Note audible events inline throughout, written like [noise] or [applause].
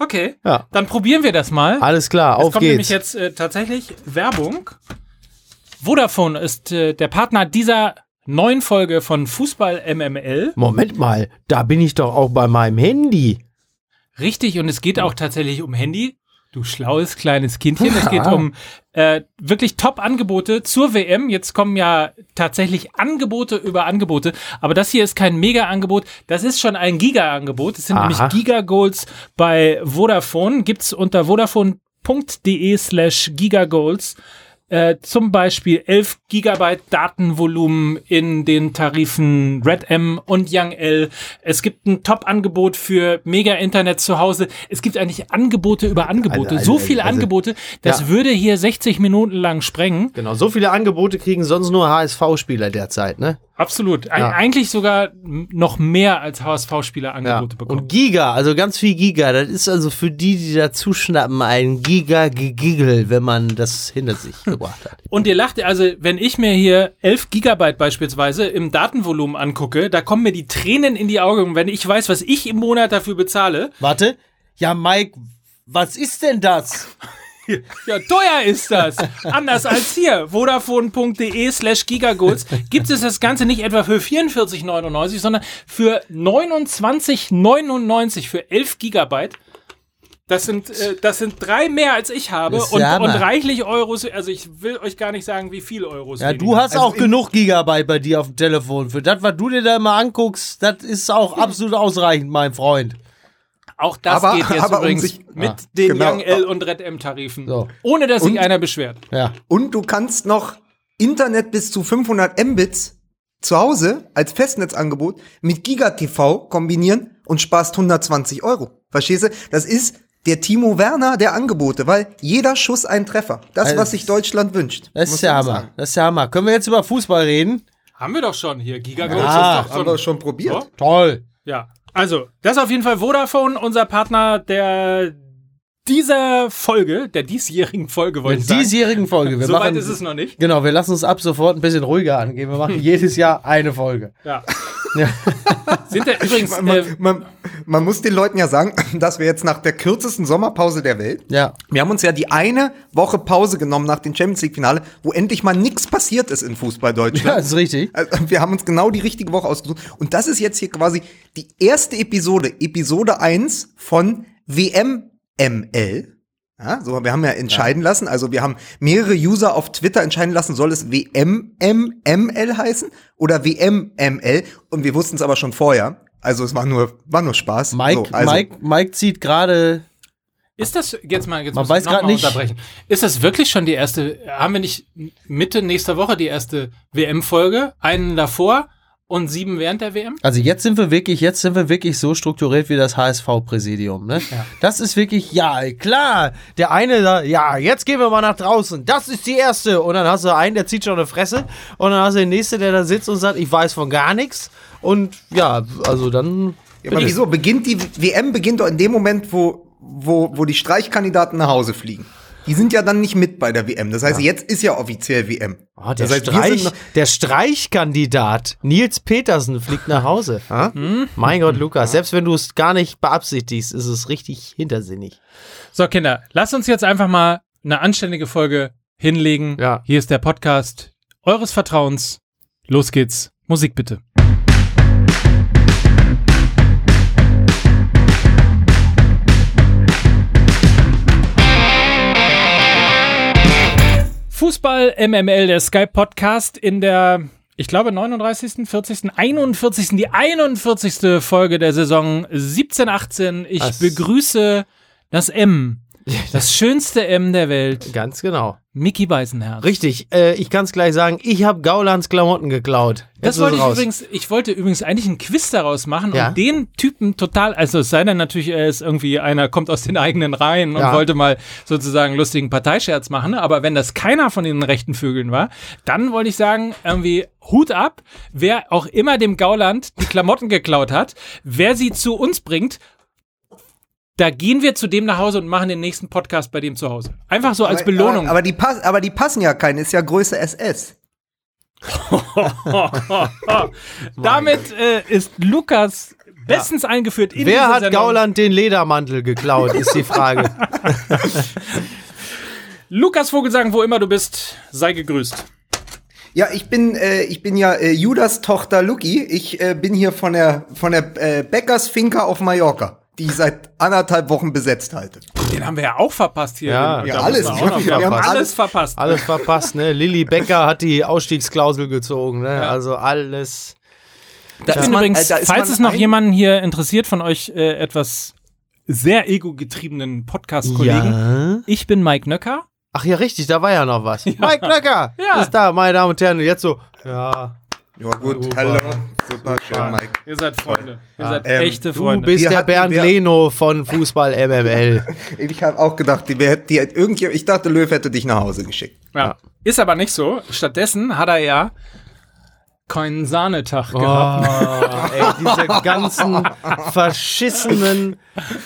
Okay. Ja. Dann probieren wir das mal. Alles klar, Es auf kommt nämlich geht's. jetzt äh, tatsächlich Werbung. Vodafone ist äh, der Partner dieser neuen Folge von Fußball MML. Moment mal, da bin ich doch auch bei meinem Handy. Richtig, und es geht auch tatsächlich um Handy. Du schlaues kleines Kindchen. Es geht Ja. [laughs] um äh, wirklich Top-Angebote zur WM. Jetzt kommen ja tatsächlich Angebote über Angebote. Aber das hier ist kein Mega-Angebot. Das ist schon ein Giga-Angebot. Es sind Aha. nämlich Giga-Goals bei Vodafone. Gibt's unter vodafone.de slash Giga-Goals. Äh, zum Beispiel 11 Gigabyte Datenvolumen in den Tarifen Red M und Young L. Es gibt ein Top-Angebot für Mega-Internet zu Hause. Es gibt eigentlich Angebote über Angebote. Also, so viele also, Angebote, das ja. würde hier 60 Minuten lang sprengen. Genau, so viele Angebote kriegen sonst nur HSV-Spieler derzeit, ne? Absolut. Ja. Eigentlich sogar noch mehr als HSV-Spieler Angebote bekommen. Und Giga, also ganz viel Giga, das ist also für die, die da zuschnappen, ein Giga-Gegigel, wenn man das hinter sich [laughs] gebracht hat. Und ihr lacht, also wenn ich mir hier 11 Gigabyte beispielsweise im Datenvolumen angucke, da kommen mir die Tränen in die Augen, wenn ich weiß, was ich im Monat dafür bezahle. Warte, ja, Mike, was ist denn das? Ja, teuer ist das. Anders als hier. Vodafone.de slash Gigagoals gibt es das Ganze nicht etwa für 44,99, sondern für 29,99 für 11 Gigabyte. Das sind, äh, das sind drei mehr als ich habe und, und reichlich Euros. Also ich will euch gar nicht sagen, wie viel Euros. Ja, weniger. du hast Also auch genug Gigabyte bei dir auf dem Telefon. Für das, was du dir da immer anguckst, das ist auch [laughs] absolut ausreichend, mein Freund. Auch das Aber- geht jetzt aber um übrigens sich- mit Ah, den genau. Young L und Red M Tarifen. So. Ohne dass sich Und- einer beschwert. Ja. Und du kannst noch Internet bis zu 500 Mbits zu Hause als Festnetzangebot mit GigaTV kombinieren und sparst 120 Euro. Verstehst du? Das ist der Timo Werner der Angebote, weil jeder Schuss ein Treffer. Das, Also, was sich Deutschland wünscht. Das ist man Hammer. sagen. Das ist der Hammer. Können wir jetzt über Fußball reden? Haben wir doch schon hier. Gigagoals Ja, ist doch Haben wir schon probiert. So? Toll. Ja, also, das ist auf jeden Fall Vodafone, unser Partner der dieser Folge, der diesjährigen Folge, wollte ich sagen. diesjährigen Folge. Wir so machen, weit ist es noch nicht. Genau, wir lassen uns ab sofort ein bisschen ruhiger angehen. Wir machen [laughs] jedes Jahr eine Folge. Ja. [laughs] Sind da übrigens, Man, äh, man, man muss den Leuten ja sagen, [laughs] dass wir jetzt nach der kürzesten Sommerpause der Welt, Ja. wir haben uns ja die eine Woche Pause genommen nach dem Champions League Finale, wo endlich mal nichts passiert ist in Fußball Ja, Deutschland. das ist richtig. Also, wir haben uns genau die richtige Woche ausgesucht. Und das ist jetzt hier quasi die erste Episode, Episode 1 von WMML. Ja, so, wir haben ja entscheiden lassen, also wir haben mehrere User auf Twitter entscheiden lassen, soll es WMML heißen oder WMML? Und wir wussten es aber schon vorher. Also es war nur, war nur Spaß. Mike, so, also, Mike, Mike zieht gerade. ist das, jetzt mal, jetzt Man muss weiß ich noch grad mal nicht. unterbrechen. Ist das wirklich schon die erste, haben wir nicht Mitte nächster Woche die erste WM-Folge? Einen davor und sieben während der WM? Also jetzt sind wir wirklich, jetzt sind wir wirklich so strukturiert wie das HSV-Präsidium. Ne? Ja. Das ist wirklich, ja, klar. Der eine da, ja, jetzt gehen wir mal nach draußen. Das ist die erste. Und dann hast du einen, der zieht schon eine Fresse. Und dann hast du den nächsten, der da sitzt und sagt, ich weiß von gar nichts. Und ja, also dann. ja, aber wieso? Beginnt die WM beginnt doch in dem Moment, wo, wo, wo die Streichkandidaten nach Hause fliegen. Die sind ja dann nicht mit bei der WM. Das heißt, jetzt ist ja offiziell WM. Oh, der, das heißt, Streich, der Streichkandidat Nils Petersen fliegt nach Hause. [laughs] Ha? Mein Gott, Lukas, selbst wenn du es gar nicht beabsichtigst, ist es richtig hintersinnig. So, Kinder, lasst uns jetzt einfach mal eine anständige Folge hinlegen. Ja. Hier ist der Podcast eures Vertrauens. Los geht's. Musik bitte. Fußball MML, der Skype Podcast in der, ich glaube, 39., 40., 41., die 41. Folge der Saison 17, 18. Ich Das- begrüße das M. Das schönste M der Welt. Ganz genau. Mickey Beisenherz. Richtig, äh, ich kann es gleich sagen, ich habe Gaulands Klamotten geklaut. Das Jetzt wollte ist ich raus. übrigens, ich wollte übrigens eigentlich einen Quiz daraus machen Ja. und den Typen total, also es sei denn natürlich, er ist irgendwie einer, kommt aus den eigenen Reihen und Ja. wollte mal sozusagen lustigen Parteischerz machen, aber wenn das keiner von den rechten Vögeln war, dann wollte ich sagen, irgendwie Hut ab, wer auch immer dem Gauland die Klamotten geklaut hat, wer sie zu uns bringt, da gehen wir zu dem nach Hause und machen den nächsten Podcast bei dem zu Hause. Einfach so als Aber- Belohnung. Aber, aber, die pass, aber die passen ja keinen, ist ja Größe SS. [laughs] Damit äh, ist Lukas bestens eingeführt in Wer hat Sendung. Gauland den Ledermantel geklaut, ist die Frage. [laughs] Lukas Vogelsang, wo immer du bist, sei gegrüßt. Ja, ich bin, äh, ich bin ja äh, Judas Tochter Lucky. Ich äh, bin hier von der, von der äh, Bäckers Finca auf Mallorca, die ich seit anderthalb Wochen besetzt halte. Den haben wir ja auch verpasst hier. Ja, ja, alles. noch Wir haben alles- verpasst. Alles verpasst, ne? Lilly Becker hat die Ausstiegsklausel gezogen, ne? Also alles. Da ist ist man- übrigens, äh, ist falls es noch jemanden hier interessiert von euch äh, etwas sehr ego-getriebenen Podcast-Kollegen, Ja. ich bin Mike Nöcker. Ach ja, richtig, da war ja noch was. Mike Löcker Ja. ist da, meine Damen und Herren. Und Jetzt so, ja, Ja, gut, Super. hallo. Super schön, Mike. Ihr seid Freunde. Ihr seid ähm, echte du Freunde. bist Wir der hatten- Bernd wir- Leno von Fußball MML. [laughs] Ich habe auch gedacht, die, die, irgendjemand, ich dachte, Löw hätte dich nach Hause geschickt. ja. Ist aber nicht so. Stattdessen hat er ja keinen Sahnetag gehabt. Oh, ey, diese ganzen verschissenen,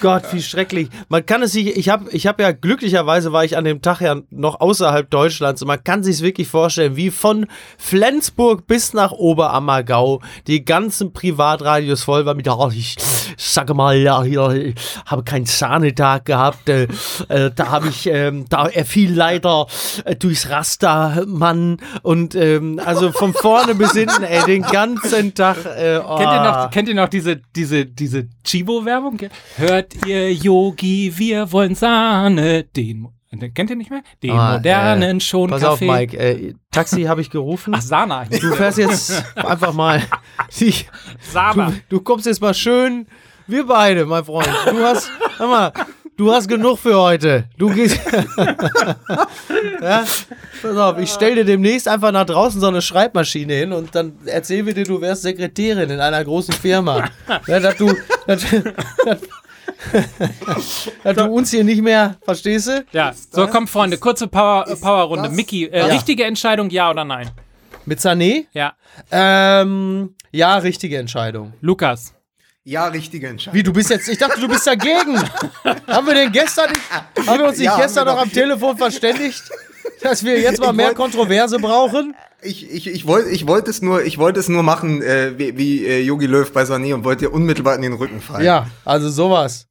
Gott, wie schrecklich. Man kann es sich, ich habe ich hab ja, glücklicherweise war ich an dem Tag ja noch außerhalb Deutschlands und man kann sich wirklich vorstellen, wie von Flensburg bis nach Oberammergau die ganzen Privatradios voll war mit, oh, ich sage mal, ja, ich habe keinen Sahnetag gehabt, äh, äh, da habe ich, ähm, da, er fiel leider äh, durchs Raster, Mann, und ähm, also von vorne bis hinten, ey, den ganzen Tag, äh, oh. Kennt ihr noch, kennt ihr noch diese, diese, diese Chibo-Werbung? Hört ihr Yogi, wir wollen Sahne, den, kennt ihr nicht mehr? Den Ah, modernen äh, schon Pass Kaffee. auf, Mike, äh, Taxi habe ich gerufen. Ach, Sana. Du fährst jetzt einfach mal. Ich, [laughs] Sana. du, du kommst jetzt mal schön. Wir beide, mein Freund. Du hast, hör mal, du hast genug für heute. Du gehst. [laughs] ja, pass auf, ich stell dir demnächst einfach nach draußen so eine Schreibmaschine hin und dann erzähl wir dir, du wärst Sekretärin in einer großen Firma. Ja, dass du, dass, dass, [laughs] dass du uns hier nicht mehr, verstehst du? Ja, so komm Freunde, kurze Power, Powerrunde. das- Mickey, äh, Ja. richtige Entscheidung, ja oder nein? Mit Sané? Ja. Ähm, ja, richtige Entscheidung. Lukas. Ja, richtige Entscheidung. Wie, du bist jetzt, ich dachte, du bist dagegen. [laughs] haben wir denn gestern nicht, haben wir uns nicht Ja, gestern noch am Telefon verständigt, dass wir jetzt mal mehr wollt- Kontroverse brauchen? Ich, ich, ich wollte ich wollte es nur, ich wollte es nur machen, äh, wie, wie äh, Löw bei Sané und wollte dir unmittelbar in den Rücken fallen. Ja, also sowas.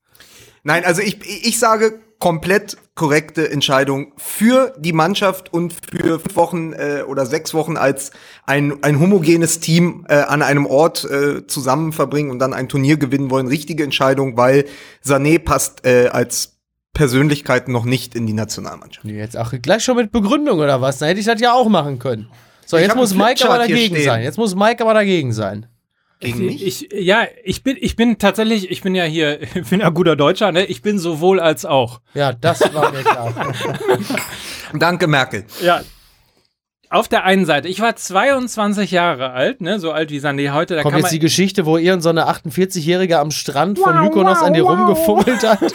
Nein, also ich, ich sage komplett korrekte Entscheidung für die Mannschaft und für fünf Wochen äh, oder sechs Wochen als ein, ein homogenes Team äh, an einem Ort äh, zusammen verbringen und dann ein Turnier gewinnen wollen. Richtige Entscheidung, weil Sané passt äh, als Persönlichkeit noch nicht in die Nationalmannschaft. Jetzt auch gleich schon mit Begründung oder was? Dann hätte ich das ja auch machen können. So, Ich jetzt muss Mike aber dagegen sein. Jetzt muss Mike aber dagegen sein. Gegen mich? Ich, ja, ich bin, ich bin tatsächlich, ich bin ja hier, [laughs] ich bin ja guter Deutscher, ne? Ich bin sowohl als auch. Ja, das war mir klar. [laughs] Danke, Merkel. Ja. Auf der einen Seite, ich war 22 Jahre alt, ne, so alt wie Sané heute. Da Kommt jetzt die Geschichte, wo irgend so eine 48-Jährige am Strand von Mykonos an dir rumgefummelt hat. [laughs]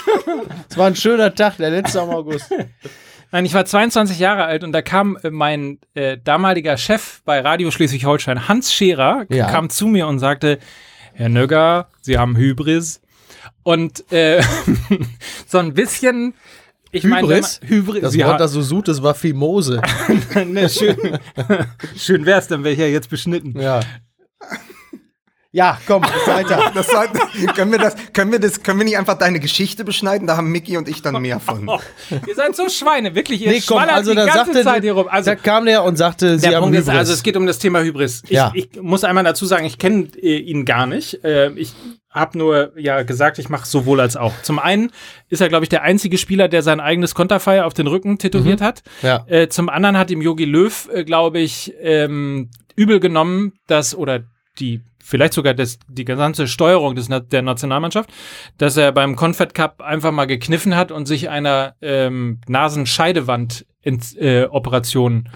Es war ein schöner Tag, der letzte am August. Nein, ich war 22 Jahre alt und da kam äh, mein äh, damaliger Chef bei Radio Schleswig-Holstein, Hans Scherer, Ja. kam zu mir und sagte, Herr Nögger, Sie haben Hybris. Und äh, [laughs] so ein bisschen, ich meine, Hybris? man- Hybris. Das Sie Wort, das so sucht, das war Fimose. [laughs] ne, schön, [laughs] schön wär's, dann wäre ich ja jetzt beschnitten. Ja. Ja, komm, weiter. [laughs] Das war, können wir das, können wir das, können wir nicht einfach deine Geschichte beschneiden? Da haben Mickey und ich dann mehr von. Oh, [laughs] ihr seid so Schweine, wirklich. Ihr Nee, komm, also die da ganze sagte, Zeit hier rum. Also, da kam der und sagte, sie der haben Punkt Hybris. ist, also es geht um das Thema Hybris. Ich, Ja. ich muss einmal dazu sagen, ich kenne äh, ihn gar nicht. Äh, ich habe nur ja gesagt, ich mache sowohl als auch. Zum einen ist er, glaube ich, der einzige Spieler, der sein eigenes Konterfei auf den Rücken tätowiert hat. Ja. Äh, zum anderen hat ihm Yogi Löw, glaube ich, ähm, übel genommen, dass oder die vielleicht sogar das, die gesamte Steuerung des, der Nationalmannschaft, dass er beim Confed Cup einfach mal gekniffen hat und sich einer ähm, Nasenscheidewand ins, äh, Operation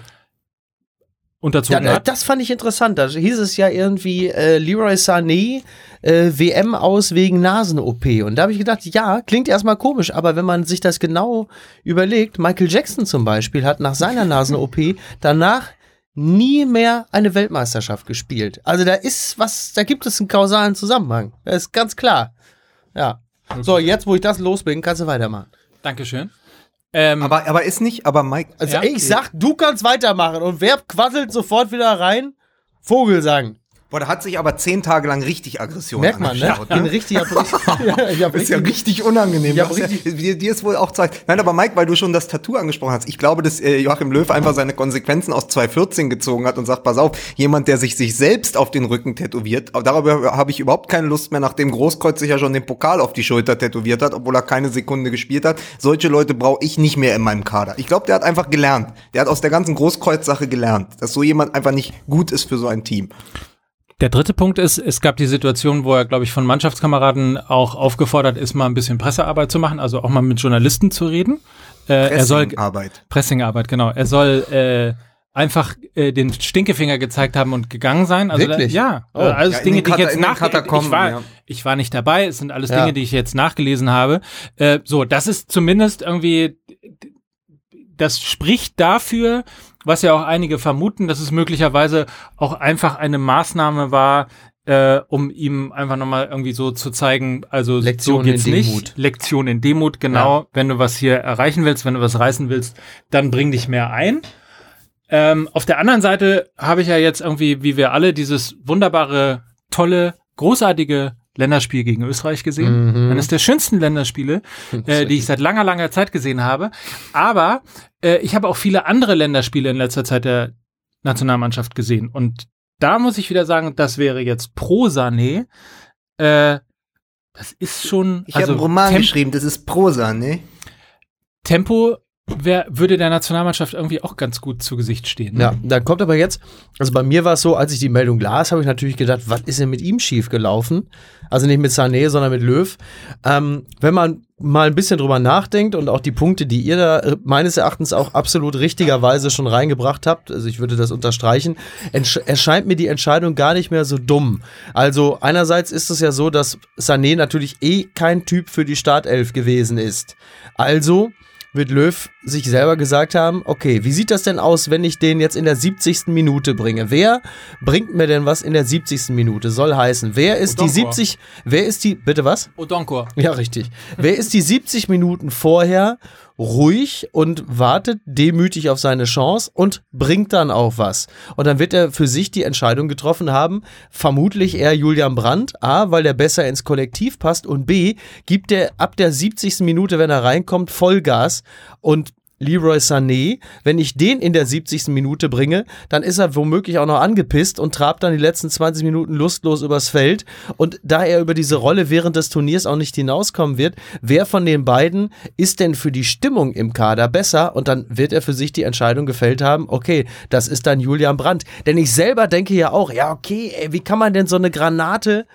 unterzogen Ja, hat. das fand ich interessant. Da hieß es ja irgendwie äh, Leroy Sané äh, WM aus wegen Nasen-OP. Und da habe ich gedacht, ja, klingt erstmal komisch, aber wenn man sich das genau überlegt, Michael Jackson zum Beispiel hat nach seiner Nasen-OP [laughs] danach nie mehr eine Weltmeisterschaft gespielt. Also da ist was, da gibt es einen kausalen Zusammenhang. Das ist ganz klar. Ja. So, jetzt, wo ich das los bin, kannst du weitermachen. Dankeschön. Ähm, Aber, aber ist nicht, aber Mike, Also Ja. ey, ich sag, du kannst weitermachen und wer quasselt sofort wieder rein? Vogelsang. Boah, da hat sich aber zehn Tage lang richtig Aggression Merkt man, ne? Ich bin richtig, hab richtig, [laughs] [laughs] ja, ich hab ist ja richtig unangenehm. Ja, was ja, richtig. dir, ist wohl auch zeigt. Nein, aber Mike, weil du schon das Tattoo angesprochen hast, ich glaube, dass äh, Joachim Löw einfach seine Konsequenzen aus 2014 gezogen hat und sagt, pass auf, jemand, der sich sich selbst auf den Rücken tätowiert, darüber habe ich überhaupt keine Lust mehr, nachdem Großkreuz sich ja schon den Pokal auf die Schulter tätowiert hat, obwohl er keine Sekunde gespielt hat. Solche Leute brauche ich nicht mehr in meinem Kader. Ich glaube, der hat einfach gelernt. Der hat aus der ganzen Großkreuz-Sache gelernt, dass so jemand einfach nicht gut ist für so ein Team. Der dritte Punkt ist, es gab die Situation, wo er, glaube ich, von Mannschaftskameraden auch aufgefordert ist, mal ein bisschen Pressearbeit zu machen, also auch mal mit Journalisten zu reden. Äh, er soll Arbeit. Pressingarbeit, genau. Er soll äh, einfach äh, den Stinkefinger gezeigt haben und gegangen sein. Also Wirklich? Da, ja, Oh. äh, alles Ja, in Dinge, die ich jetzt nach ich war, ja. ich war nicht dabei. Es sind alles Ja. Dinge, die ich jetzt nachgelesen habe. Äh, so, das ist zumindest irgendwie, das spricht dafür, was ja auch einige vermuten, dass es möglicherweise auch einfach eine Maßnahme war, äh, um ihm einfach nochmal irgendwie so zu zeigen, also Lektion so geht's in nicht. Demut. Lektion in Demut, genau. Wenn du was hier erreichen willst, wenn du was reißen willst, dann bring dich mehr ein. Ähm, auf der anderen Seite habe ich ja jetzt irgendwie, wie wir alle, dieses wunderbare, tolle, großartige Länderspiel gegen Österreich gesehen. Mhm. Eines der schönsten Länderspiele, [laughs] äh, die ich seit langer, langer Zeit gesehen habe. Aber äh, ich habe auch viele andere Länderspiele in letzter Zeit der Nationalmannschaft gesehen. Und da muss ich wieder sagen, das wäre jetzt pro Sané. Äh, das ist schon. Ich also habe einen Roman geschrieben, das ist Prosa, ne? Tempo wär, würde der Nationalmannschaft irgendwie auch ganz gut zu Gesicht stehen. Ja, dann kommt aber jetzt, also bei mir war es so, als ich die Meldung las, habe ich natürlich gedacht, was ist denn mit ihm schief gelaufen? Also nicht mit Sané, sondern mit Löw. Ähm, wenn man mal ein bisschen drüber nachdenkt und auch die Punkte, die ihr da äh, meines Erachtens auch absolut richtigerweise schon reingebracht habt, also ich würde das unterstreichen, erscheint mir die Entscheidung gar nicht mehr so dumm. Also einerseits ist es ja so, dass Sané natürlich eh kein Typ für die Startelf gewesen ist. Also wird Löw sich selber gesagt haben, okay, wie sieht das denn aus, wenn ich den jetzt in der 70. Minute bringe? Wer bringt mir denn was in der 70. Minute? Soll heißen, wer ist die Odonkor. 70, wer ist die, bitte was? Odonkor. Ja, richtig. Wer ist die 70 Minuten vorher ruhig und wartet demütig auf seine Chance und bringt dann auch was? Und dann wird er für sich die Entscheidung getroffen haben, vermutlich eher Julian Brandt, A, weil der besser ins Kollektiv passt und B, gibt er ab der 70. Minute, wenn er reinkommt, Vollgas und Leroy Sané, wenn ich den in der 70. Minute bringe, dann ist er womöglich auch noch angepisst und trabt dann die letzten 20 Minuten lustlos übers Feld. Und da er über diese Rolle während des Turniers auch nicht hinauskommen wird, wer von den beiden ist denn für die Stimmung im Kader besser? Und dann wird er für sich die Entscheidung gefällt haben, okay, das ist dann Julian Brandt. Denn ich selber denke ja auch, ja, okay, ey, wie kann man denn so eine Granate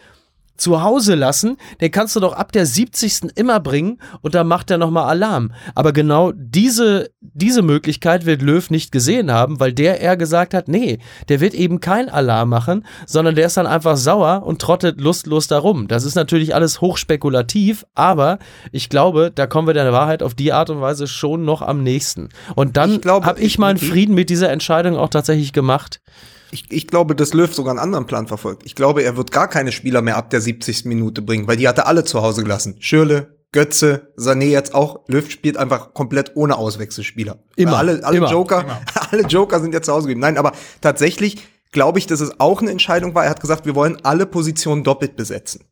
zu Hause lassen, den kannst du doch ab der 70. immer bringen und dann macht er nochmal Alarm. Aber genau diese, diese Möglichkeit wird Löw nicht gesehen haben, weil der eher gesagt hat, nee, der wird eben kein Alarm machen, sondern der ist dann einfach sauer und trottet lustlos darum. Das ist natürlich alles hochspekulativ, aber ich glaube, da kommen wir der Wahrheit auf die Art und Weise schon noch am nächsten. Und dann habe ich meinen Frieden mit dieser Entscheidung auch tatsächlich gemacht. Ich, ich glaube, dass Löw sogar einen anderen Plan verfolgt. Ich glaube, er wird gar keine Spieler mehr ab der 70. Minute bringen, weil die hat er alle zu Hause gelassen. Schürle, Götze, Sané jetzt auch. Löw spielt einfach komplett ohne Auswechselspieler. Immer, Weil alle, alle immer, Joker, [laughs] alle Joker sind jetzt zu Hause geblieben. Nein, aber tatsächlich glaube ich, dass es auch eine Entscheidung war. Er hat gesagt, wir wollen alle Positionen doppelt besetzen.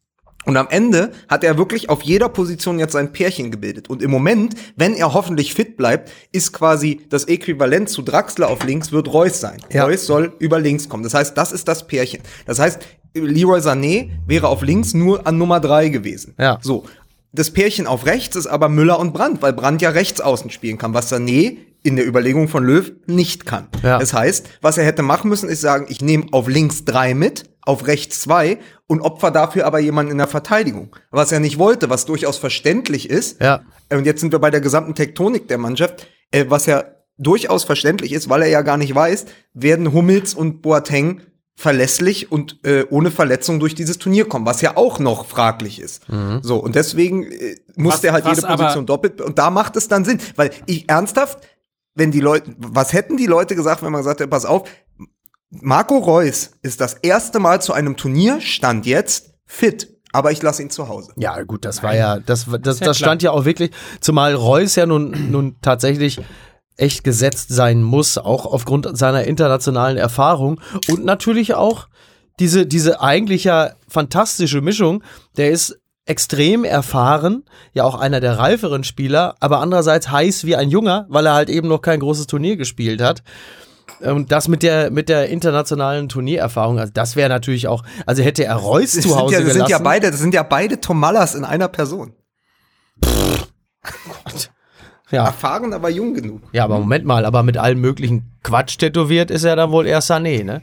Und am Ende hat er wirklich auf jeder Position jetzt sein Pärchen gebildet. Und im Moment, wenn er hoffentlich fit bleibt, ist quasi das Äquivalent zu Draxler auf links, wird Reus sein. Ja. Reus soll über links kommen. Das heißt, das ist das Pärchen. Das heißt, Leroy Sané wäre auf links nur an Nummer drei gewesen. Ja. So. Das Pärchen auf rechts ist aber Müller und Brandt, weil Brandt ja rechts außen spielen kann, was Sané in der Überlegung von Löw nicht kann. Ja. Das heißt, was er hätte machen müssen, ist sagen, ich nehme auf links drei mit, auf rechts zwei und opfer dafür aber jemanden in der Verteidigung. Was er nicht wollte, was durchaus verständlich ist. Ja. Und jetzt sind wir bei der gesamten Tektonik der Mannschaft, äh, was ja durchaus verständlich ist, weil er ja gar nicht weiß, werden Hummels und Boateng verlässlich und äh, ohne Verletzung durch dieses Turnier kommen, was ja auch noch fraglich ist. So, und deswegen äh, muss Was- der halt was jede Position doppelt, und da macht es dann Sinn, weil ich ernsthaft, wenn die Leute, was hätten die Leute gesagt, wenn man gesagt hätte, pass auf, Marco Reus ist das erste Mal zu einem Turnier, stand jetzt, fit, aber ich lasse ihn zu Hause. Ja, gut, das war ja, das, das, das stand ja auch wirklich, zumal Reus ja nun, nun tatsächlich echt gesetzt sein muss, auch aufgrund seiner internationalen Erfahrung. Und natürlich auch diese, diese eigentlich ja fantastische Mischung, der ist extrem erfahren, ja auch einer der reiferen Spieler, aber andererseits heiß wie ein Junger, weil er halt eben noch kein großes Turnier gespielt hat. Und das mit der, mit der internationalen Turniererfahrung, also das wäre natürlich auch, also hätte er Reus Das zu sind, Hause ja, das gelassen. sind ja beide, das sind ja beide Tomallas in einer Person. ja. Erfahren, aber jung genug. ja, aber Moment mal, aber mit allem möglichen Quatsch tätowiert ist er dann wohl eher Sané, ne?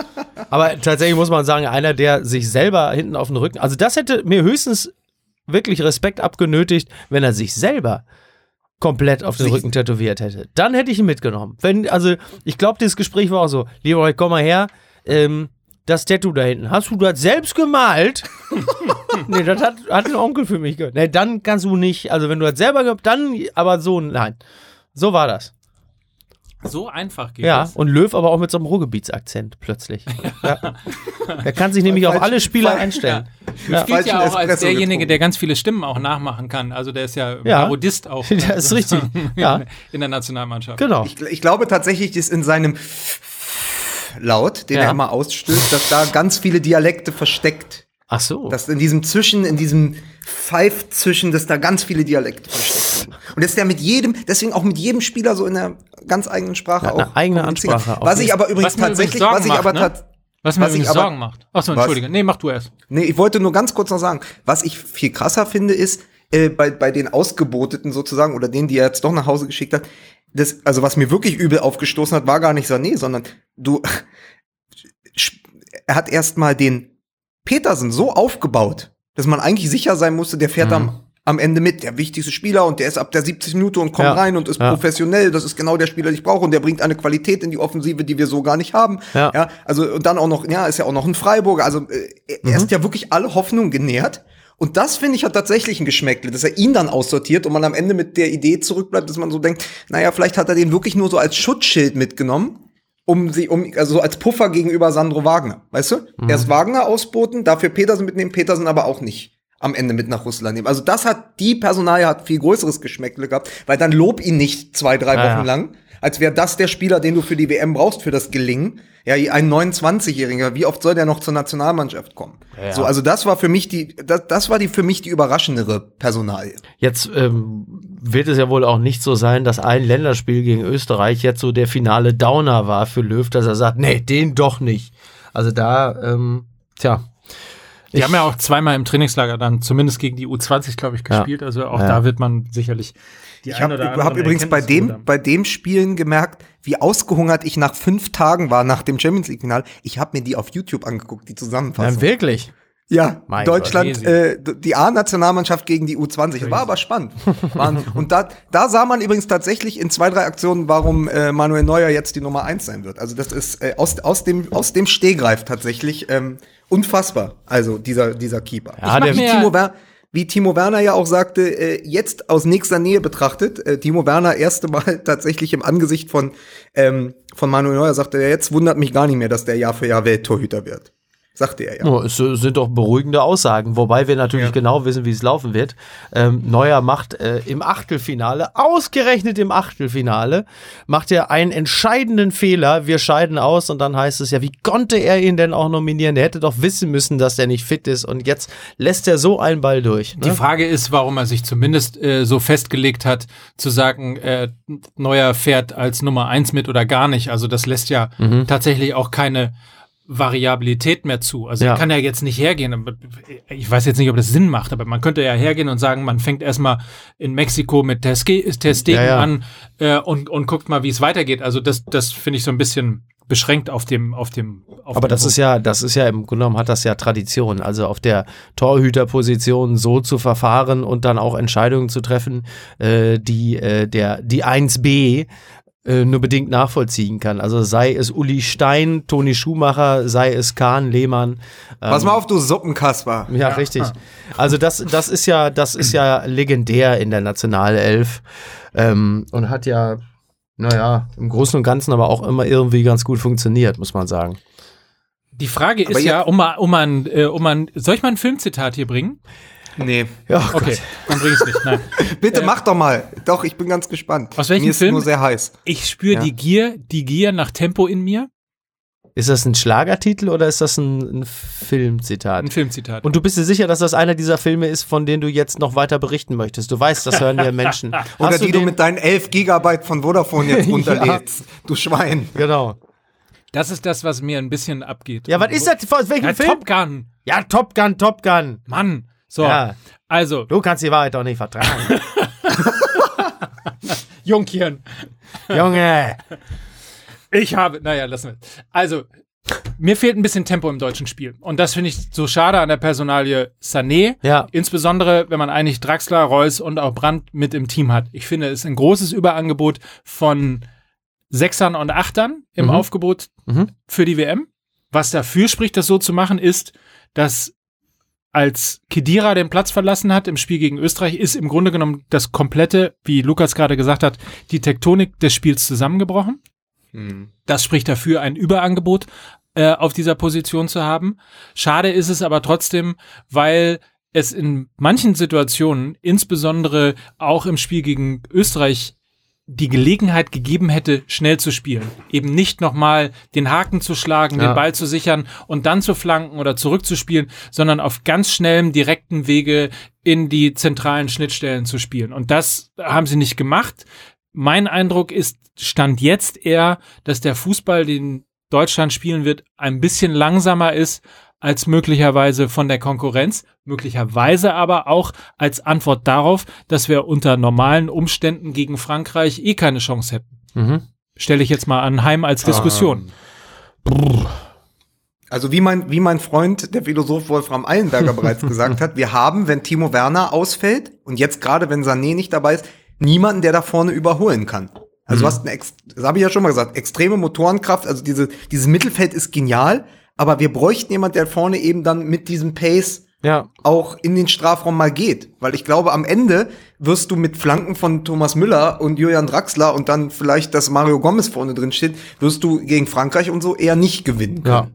[laughs] aber tatsächlich muss man sagen, einer, der sich selber hinten auf den Rücken, also das hätte mir höchstens wirklich Respekt abgenötigt, wenn er sich selber komplett auf den Rücken tätowiert hätte. Dann hätte ich ihn mitgenommen. Wenn, also, ich glaube, dieses Gespräch war auch so, Leroy, komm mal her, ähm, das Tattoo da hinten, hast du das selbst gemalt? [laughs] nee, das hat, hat ein Onkel für mich gehört. Nee, dann kannst du nicht, also wenn du das selber gemacht dann, aber so, nein. So war das. So einfach geht Ja, das. und Löw aber auch mit so einem Ruhrgebietsakzent plötzlich. [laughs] ja. Er kann sich nämlich auf alle Spieler einstellen. Ja. Gilt ja falschen auch als derjenige, getrunken. der ganz viele Stimmen auch nachmachen kann. Also der ist ja, Ja. Parodist auch. [laughs] Das ist richtig. [laughs] Ja, In der Nationalmannschaft. genau. Ich, ich glaube tatsächlich, dass in seinem Laut, den Ja. er immer ausstößt, dass da ganz viele Dialekte versteckt. Ach so. Dass in diesem Zwischen, in diesem Pfeif-Zwischen, dass da ganz viele Dialekte versteckt sind. Und dass der mit jedem, deswegen auch mit jedem Spieler so in einer ganz eigenen Sprache Ja, auch. eine eigene. Ansprache auch. Was ich aber übrigens Was tatsächlich, Sorgen was ich macht, aber ne? tat- Was mir Was ich aber- Sorgen macht. Achso, Was? Entschuldige. Nee, mach du erst. Nee, ich wollte nur ganz kurz noch sagen, was ich viel krasser finde, ist, äh, bei, bei den Ausgeboteten sozusagen, oder denen, die er jetzt doch nach Hause geschickt hat, das, also was mir wirklich übel aufgestoßen hat, war gar nicht Sané, sondern du, [laughs] er hat erstmal den Petersen so aufgebaut, dass man eigentlich sicher sein musste, der fährt am, am Ende mit, der wichtigste Spieler und der ist ab der 70 Minute und kommt Ja. rein und ist Ja. professionell, das ist genau der Spieler, den ich brauche und der bringt eine Qualität in die Offensive, die wir so gar nicht haben. Ja. ja also und dann auch noch, ja, ist ja auch noch ein Freiburger, also äh, er Mhm. ist ja wirklich alle Hoffnung genährt. Und das finde ich hat tatsächlich ein Geschmäckle, dass er ihn dann aussortiert und man am Ende mit der Idee zurückbleibt, dass man so denkt, naja, vielleicht hat er den wirklich nur so als Schutzschild mitgenommen, um sie, um, also so als Puffer gegenüber Sandro Wagner. Weißt du? Mhm. Erst Wagner ausboten, dafür Petersen mitnehmen, Petersen aber auch nicht am Ende mit nach Russland nehmen. Also das hat, die Personalie hat viel größeres Geschmäckle gehabt, weil dann lob ihn nicht zwei, drei Ja, Wochen ja. lang, als wäre das der Spieler, den du für die WM brauchst, für das Gelingen. Ja, ein 29-Jähriger, wie oft soll der noch zur Nationalmannschaft kommen? Ja, ja. So, also das war für mich die, das, das war die für mich die überraschendere Personalie. Jetzt ähm, wird es ja wohl auch nicht so sein, dass ein Länderspiel gegen Österreich jetzt so der finale Downer war für Löw, dass er sagt, nee, den doch nicht. Also da, ähm, tja. Die haben ja auch zweimal im Trainingslager dann zumindest gegen die U20, glaube ich, gespielt. Also auch Ja. da wird man sicherlich Ich habe hab übrigens bei dem, bei dem Spielen gemerkt, wie ausgehungert ich nach fünf Tagen war nach dem Champions League Finale. Ich habe mir die auf YouTube angeguckt, die Zusammenfassung. Ja, wirklich. Ja, Mein Deutschland, Gott. äh, die A-Nationalmannschaft gegen die U20. War aber spannend. Und da, da sah man übrigens tatsächlich in zwei, drei Aktionen, warum äh, Manuel Neuer jetzt die Nummer eins sein wird. Also das ist äh, aus, aus, dem, aus dem Stehgreif tatsächlich ähm, unfassbar. Also dieser, dieser Keeper. Ja, wie, der- Timo Wer wie Timo Werner ja auch sagte, äh, jetzt aus nächster Nähe betrachtet, äh, Timo Werner erste Mal [laughs] tatsächlich im Angesicht von, ähm, von Manuel Neuer sagte, jetzt wundert mich gar nicht mehr, dass der Jahr für Jahr Welttorhüter wird. Sagte er ja. Oh, es sind doch beruhigende Aussagen, wobei wir natürlich Ja. genau wissen, wie es laufen wird. Ähm, Neuer macht äh, im Achtelfinale, ausgerechnet im Achtelfinale, macht er einen entscheidenden Fehler. Wir scheiden aus und dann heißt es ja, wie konnte er ihn denn auch nominieren? Der hätte doch wissen müssen, dass er nicht fit ist und jetzt lässt er so einen Ball durch. Die Ne? Frage ist, warum er sich zumindest äh, so festgelegt hat, zu sagen, äh, Neuer fährt als Nummer eins mit oder gar nicht. Also das lässt ja Mhm. tatsächlich auch keine Variabilität mehr zu. Also Ja. kann ja jetzt nicht hergehen. Ich weiß jetzt nicht, ob das Sinn macht, aber man könnte ja hergehen und sagen, man fängt erstmal in Mexiko mit Testegen Ja, ja. an äh, und, und guckt mal, wie es weitergeht. Also das, das finde ich so ein bisschen beschränkt auf dem, auf dem. Auf Aber dem das ist ja, das ist ja im Grunde genommen hat das ja Tradition. Also auf der Torhüterposition so zu verfahren und dann auch Entscheidungen zu treffen, äh, die äh, der die 1b äh, nur bedingt nachvollziehen kann. Also sei es Uli Stein, Toni Schumacher, sei es Kahn, Lehmann. Pass mal auf, du Suppenkasper. Ja, richtig. Also das, das ist ja, das ist ja legendär in der Nationalelf ähm, und hat ja, naja, im Großen und Ganzen aber auch immer irgendwie ganz gut funktioniert, muss man sagen. Die Frage Aber ist ja, um mal, um mal, ein, äh, um mal, ein, soll ich mal ein Filmzitat hier bringen? Nee. Ja, Okay, dann bring ich es nicht. Nein. [laughs] Bitte mach doch mal. Doch, ich bin ganz gespannt. Aus welchem Mir ist Film? nur sehr heiß. Ich spüre Ja. die Gier, die Gier nach Tempo in mir. Ist das ein Schlagertitel oder ist das ein, ein Filmzitat? Ein Filmzitat. Und du bist dir sicher, dass das einer dieser Filme ist, von denen du jetzt noch weiter berichten möchtest? Du weißt, das hören ja [laughs] Menschen. Oder Hast die du den- mit deinen 11 Gigabyte von Vodafone jetzt [laughs] runterlädst. Du Schwein. Genau. das ist das, was mir ein bisschen abgeht. Ja, was ist das? Aus welchem Ja, Film? Top Gun. Ja, Top Gun, Top Gun. Mann. So. Ja. Also, Du kannst die Wahrheit doch nicht vertragen. [laughs] Jungchen. Junge. Ich habe, naja, lassen wir. Also, mir fehlt ein bisschen Tempo im deutschen Spiel. Und das finde ich so schade an der Personalie Sané. Ja. Insbesondere, wenn man eigentlich Draxler, Reus und auch Brandt mit im Team hat. Ich finde, es ist ein großes Überangebot von Sechsern und Achtern im Mhm. Aufgebot Mhm. für die WM. Was dafür spricht, das so zu machen, ist, dass als Kedira den Platz verlassen hat im Spiel gegen Österreich, ist im Grunde genommen das komplette, wie Lukas gerade gesagt hat, die Tektonik des Spiels zusammengebrochen. Das spricht dafür, ein Überangebot äh, auf dieser Position zu haben. Schade ist es aber trotzdem, weil es in manchen Situationen, insbesondere auch im Spiel gegen Österreich, die Gelegenheit gegeben hätte, schnell zu spielen. Eben nicht nochmal den Haken zu schlagen, Ja. den Ball zu sichern und dann zu flanken oder zurückzuspielen, sondern auf ganz schnellem, direkten Wege in die zentralen Schnittstellen zu spielen. Und das haben sie nicht gemacht. Mein Eindruck ist, stand jetzt eher, dass der Fußball, den Deutschland spielen wird, ein bisschen langsamer ist als möglicherweise von der Konkurrenz, möglicherweise aber auch als Antwort darauf, dass wir unter normalen Umständen gegen Frankreich eh keine Chance hätten. Mhm. Stelle ich jetzt mal anheim als Diskussion. Also wie mein, wie mein Freund, der Philosoph Wolfram Eilenberger [laughs] bereits gesagt hat, wir haben, wenn Timo Werner ausfällt und jetzt gerade, wenn Sané nicht dabei ist, niemanden, der da vorne überholen kann. Also du hast eine, ex das habe ich ja schon mal gesagt, extreme Motorenkraft, also diese, dieses Mittelfeld ist genial, aber wir bräuchten jemand, der vorne eben dann mit diesem Pace Ja. auch in den Strafraum mal geht. Weil ich glaube, am Ende wirst du mit Flanken von Thomas Müller und Julian Draxler und dann vielleicht, dass Mario Gomez vorne drin steht, wirst du gegen Frankreich und so eher nicht gewinnen können. Ja.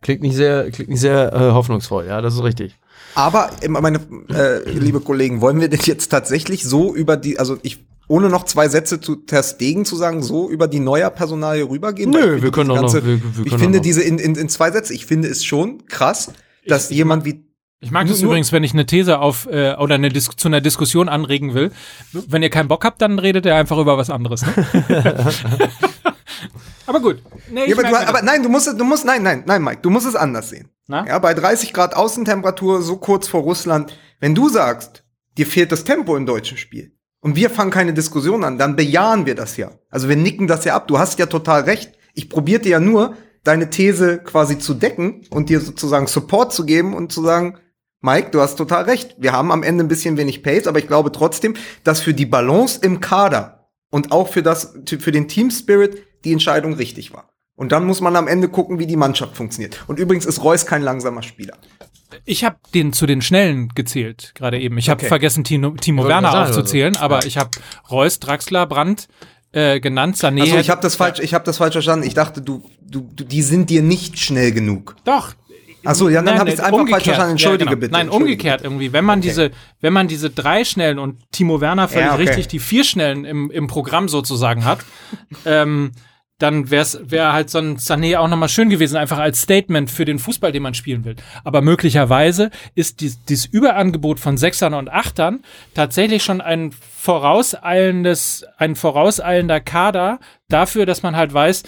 Klingt nicht sehr, klingt nicht sehr äh, hoffnungsvoll, ja, das ist richtig. Aber äh, meine äh, liebe Kollegen, wollen wir denn jetzt tatsächlich so über die, also ich ohne noch zwei Sätze zu Ter Stegen zu sagen, so über die neuer Personalie rübergehen? Nö, ich wir können doch noch- wir- wir ich können finde noch. diese in, in, in zwei Sätze, ich finde es schon krass, dass jemand wie Ich mag das übrigens, wenn ich eine These auf äh, oder eine Dis zu einer Diskussion anregen will. Wenn ihr keinen Bock habt, dann redet ihr einfach über was anderes. Ne? [laughs] aber gut. Nee, ich Ja, aber, du, aber nein, du musst, es- du musst, nein, nein, nein, Mike, du musst es anders sehen. Na? Ja, bei 30 Grad Außentemperatur, so kurz vor Russland, wenn du sagst, dir fehlt das Tempo im deutschen Spiel und wir fangen keine Diskussion an, dann bejahen wir das ja. Also wir nicken das ja ab. Du hast ja total recht. Ich probierte ja nur, deine These quasi zu decken und dir sozusagen Support zu geben und zu sagen, Mike, du hast total recht. Wir haben am Ende ein bisschen wenig Pace, aber ich glaube trotzdem, dass für die Balance im Kader und auch für das, für den Team Spirit die Entscheidung richtig war. Und dann muss man am Ende gucken, wie die Mannschaft funktioniert. Und übrigens ist Reus kein langsamer Spieler. Ich habe den zu den Schnellen gezählt, gerade eben. Ich habe Okay. vergessen, Tino, Timo Werner sagen, aufzuzählen, aber ich habe Reus, Draxler, Brandt äh, genannt, Sané. Also ich habe das falsch, ich habe das falsch verstanden. Ich dachte, du, du, du, die sind dir nicht schnell genug. Doch. Ach so, ja, dann habe ich es einfach falsch umgekehrt. verstanden. Entschuldige Ja, genau. bitte. Nein, umgekehrt irgendwie. Wenn man diese, wenn man diese drei Schnellen und Timo Werner völlig Ja, okay. richtig die vier Schnellen im, im Programm sozusagen hat, [laughs] ähm, dann wäre halt so ein Sané auch nochmal schön gewesen, einfach als Statement für den Fußball, den man spielen will. Aber möglicherweise ist dies, dieses Überangebot von Sechsern und Achtern tatsächlich schon ein vorauseilendes, ein vorauseilender Kader dafür, dass man halt weiß,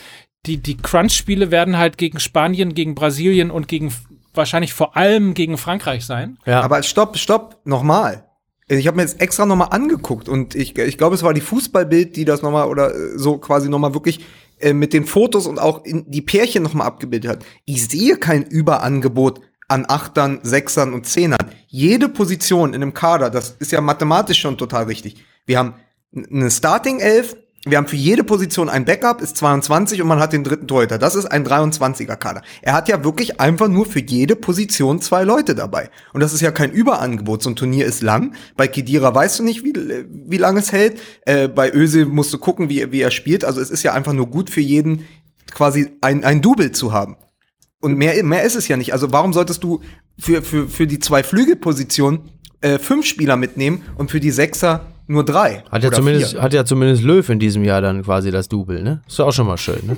die, die Crunch-Spiele werden halt gegen Spanien, gegen Brasilien und gegen wahrscheinlich vor allem gegen Frankreich sein. Ja. Aber stopp, stopp, nochmal. Ich habe mir jetzt extra nochmal angeguckt und ich, ich glaube, es war die Fußballbild, die das nochmal oder äh, so quasi nochmal wirklich äh, mit den Fotos und auch in die Pärchen nochmal abgebildet hat. Ich sehe kein Überangebot an Achtern, Sechsern und Zehnern. Jede Position in einem Kader, das ist ja mathematisch schon total richtig. Wir haben eine Starting Elf, wir haben für jede Position ein Backup, ist 22 und man hat den dritten Torhüter. Das ist ein 23er Kader. Er hat ja wirklich einfach nur für jede Position zwei Leute dabei. Und das ist ja kein Überangebot. So ein Turnier ist lang. Bei Kedira weißt du nicht, wie, wie lange es hält. Äh, bei Özil musst du gucken, wie, wie er spielt. Also es ist ja einfach nur gut für jeden, quasi ein, ein Double zu haben. Und mehr, mehr ist es ja nicht. Also warum solltest du für, für, für die zwei Flügelpositionen äh, fünf Spieler mitnehmen und für die Sechser nur drei. Hat ja, zumindest, vier. hat ja zumindest Löw in diesem Jahr dann quasi das Double, ne? Ist ja auch schon mal schön, ne?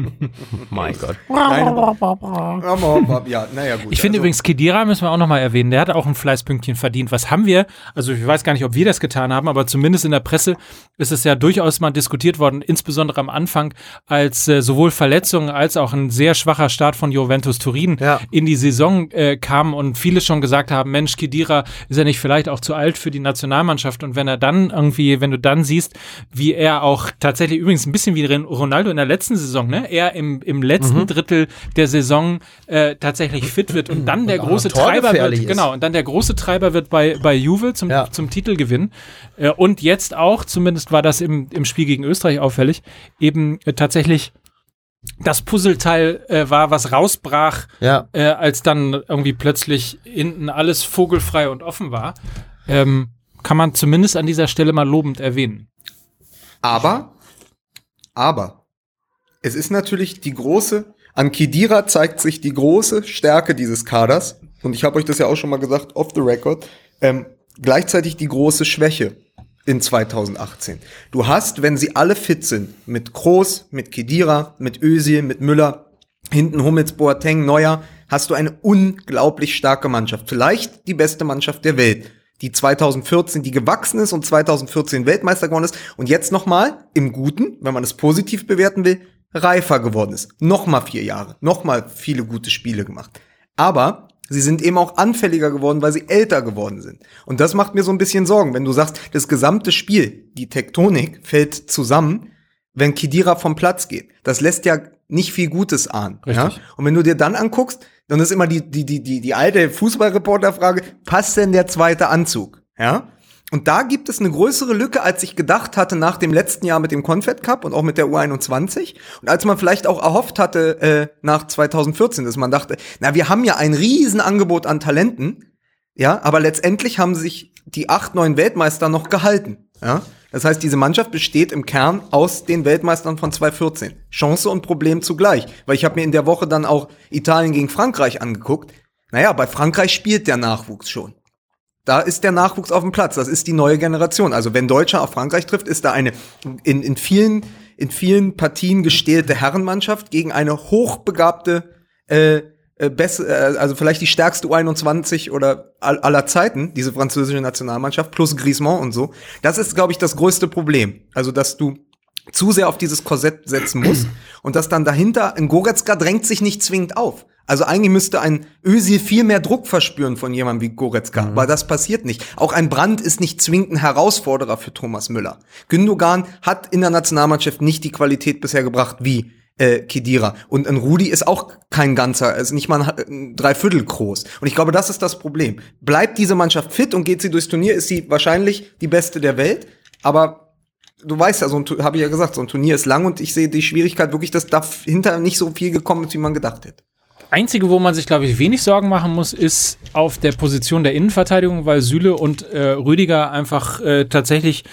[laughs] mein Gott. Ja, naja, gut. Ich finde also, übrigens, Kedira müssen wir auch nochmal erwähnen. Der hat auch ein Fleißpünktchen verdient. Was haben wir? Also ich weiß gar nicht, ob wir das getan haben, aber zumindest in der Presse ist es ja durchaus mal diskutiert worden, insbesondere am Anfang, als äh, sowohl Verletzungen als auch ein sehr schwacher Start von Juventus Turin Ja. in die Saison äh, kam und viele schon gesagt haben, Mensch, Kedira ist ja nicht vielleicht auch zu alt für die Nationalmannschaft und wenn er dann irgendwie, wenn du dann siehst, wie er auch tatsächlich übrigens ein bisschen wie Ronaldo in der letzten Saison, ne, er im, im letzten Drittel der Saison äh, tatsächlich fit wird und dann der auch große Treiber wird, ist. genau, und dann der große Treiber wird bei, bei Juve zum, Ja. zum Titelgewinn äh, und jetzt auch, zumindest war das im, im Spiel gegen Österreich auffällig, eben äh, tatsächlich das Puzzleteil äh, war, was rausbrach, Ja. äh, als dann irgendwie plötzlich hinten alles vogelfrei und offen war, ähm, kann man zumindest an dieser Stelle mal lobend erwähnen. Aber, aber, es ist natürlich die große, an Kidira zeigt sich die große Stärke dieses Kaders. Und ich habe euch das ja auch schon mal gesagt, off the record, ähm, gleichzeitig die große Schwäche in 2018. Du hast, wenn sie alle fit sind, mit Kroos, mit Kedira, mit Özil, mit Müller, hinten Hummels, Boateng, Neuer, hast du eine unglaublich starke Mannschaft. Vielleicht die beste Mannschaft der Welt. Die 2014, die gewachsen ist und 2014 Weltmeister geworden ist und jetzt nochmal im Guten, wenn man es positiv bewerten will, reifer geworden ist. Nochmal vier Jahre, nochmal viele gute Spiele gemacht. Aber sie sind eben auch anfälliger geworden, weil sie älter geworden sind. Und das macht mir so ein bisschen Sorgen, wenn du sagst, das gesamte Spiel, die Tektonik fällt zusammen, wenn Kidira vom Platz geht. Das lässt ja nicht viel Gutes ahnen. Ja? Und wenn du dir dann anguckst, dann ist immer die, die, die, die, die alte Fußballreporterfrage, passt denn der zweite Anzug? Ja? Und da gibt es eine größere Lücke, als ich gedacht hatte nach dem letzten Jahr mit dem Confed Cup und auch mit der U21. Und als man vielleicht auch erhofft hatte äh, nach 2014, dass man dachte, na, wir haben ja ein Riesenangebot an Talenten, ja, aber letztendlich haben sich die acht, neun Weltmeister noch gehalten. Ja? Das heißt, diese Mannschaft besteht im Kern aus den Weltmeistern von 2014. Chance und Problem zugleich. Weil ich habe mir in der Woche dann auch Italien gegen Frankreich angeguckt. Naja, bei Frankreich spielt der Nachwuchs schon. Da ist der Nachwuchs auf dem Platz. Das ist die neue Generation. Also wenn Deutscher auf Frankreich trifft, ist da eine in, in vielen in vielen Partien gestählte Herrenmannschaft gegen eine hochbegabte äh, äh, bess- äh, also vielleicht die stärkste U21 oder all, aller Zeiten, diese französische Nationalmannschaft, plus Griezmann und so. Das ist, glaube ich, das größte Problem. Also, dass du zu sehr auf dieses Korsett setzen musst [clears throat] und dass dann dahinter, ein Goretzka drängt sich nicht zwingend auf. Also eigentlich müsste ein Özil viel mehr Druck verspüren von jemandem wie Goretzka, aber das passiert nicht. Auch ein Brandt ist nicht zwingend ein Herausforderer für Thomas Müller. Gündogan hat in der Nationalmannschaft nicht die Qualität bisher gebracht wie äh, Kedira. Und ein Rudi ist auch kein ganzer, ist nicht mal ein, ein Dreiviertel groß. Und ich glaube, das ist das Problem. Bleibt diese Mannschaft fit und geht sie durchs Turnier, ist sie wahrscheinlich die beste der Welt. Aber du weißt ja, so ein, habe ich ja gesagt, so ein Turnier ist lang und ich sehe die Schwierigkeit wirklich, dass dahinter nicht so viel gekommen ist, wie man gedacht hätte. Einzige, wo man sich, glaube ich, wenig Sorgen machen muss, ist auf der Position der Innenverteidigung, weil Süle und äh, Rüdiger einfach äh, tatsächlich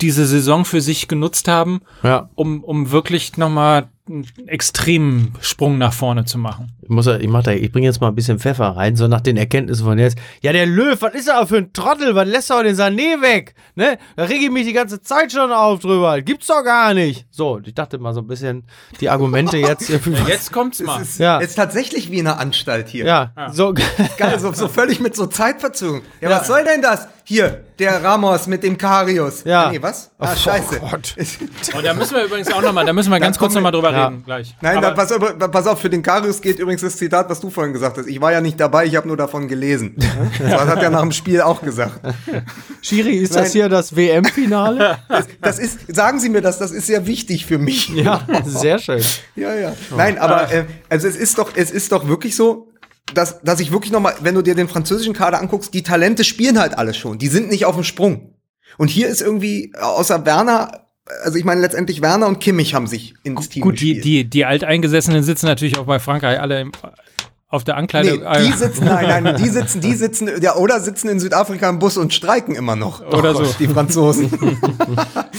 diese Saison für sich genutzt haben, Ja. um, um wirklich nochmal einen extremen Sprung nach vorne zu machen. Ich, muss, ja- ich, mach da, ich bringe jetzt mal ein bisschen Pfeffer rein, so nach den Erkenntnissen von jetzt. Ja, der Löw, was ist er für ein Trottel? Was lässt er den Sané weg? Ne? Da reg ich mich die ganze Zeit schon auf drüber. Gibt's doch gar nicht. So, ich dachte mal so ein bisschen die Argumente jetzt. Jetzt kommt's mal. Es ist, Ja. ist tatsächlich wie in einer Anstalt hier. ja, so. Geil, so, so völlig mit so Zeitverzögerung. Ja, Ja. was soll denn das? Hier, der Ramos mit dem Karius. Ja. Ah, nee, was? Ah, Oh scheiße. Gott. Und [laughs] da müssen wir übrigens auch nochmal, da müssen wir ganz kurz nochmal drüber Ja. reden gleich. Nein, Aber da, pass, auf, pass auf, für den Karius geht übrigens das Zitat, was du vorhin gesagt hast. Ich war ja nicht dabei, ich habe nur davon gelesen. [laughs] Das hat er nach dem Spiel auch gesagt. Schiri, ist Nein. das hier das WM-Finale? [laughs] Das, das ist, sagen Sie mir das, das ist sehr wichtig für mich. ja, sehr schön. Ja, ja. Nein, aber äh, also es ist doch, es ist doch wirklich so, dass, dass ich wirklich noch mal, wenn du dir den französischen Kader anguckst, die Talente spielen halt alle schon. Die sind nicht auf dem Sprung. Und hier ist irgendwie außer Werner, also ich meine letztendlich Werner und Kimmich haben sich ins Team gut, die, gespielt. die, die Alteingesessenen sitzen natürlich auch bei Frankreich alle im, auf der Ankleide. Nee, die sitzen, nein, nein, die sitzen, die sitzen, ja, oder sitzen in Südafrika im Bus und streiken immer noch. Oder so. Die Franzosen. [laughs]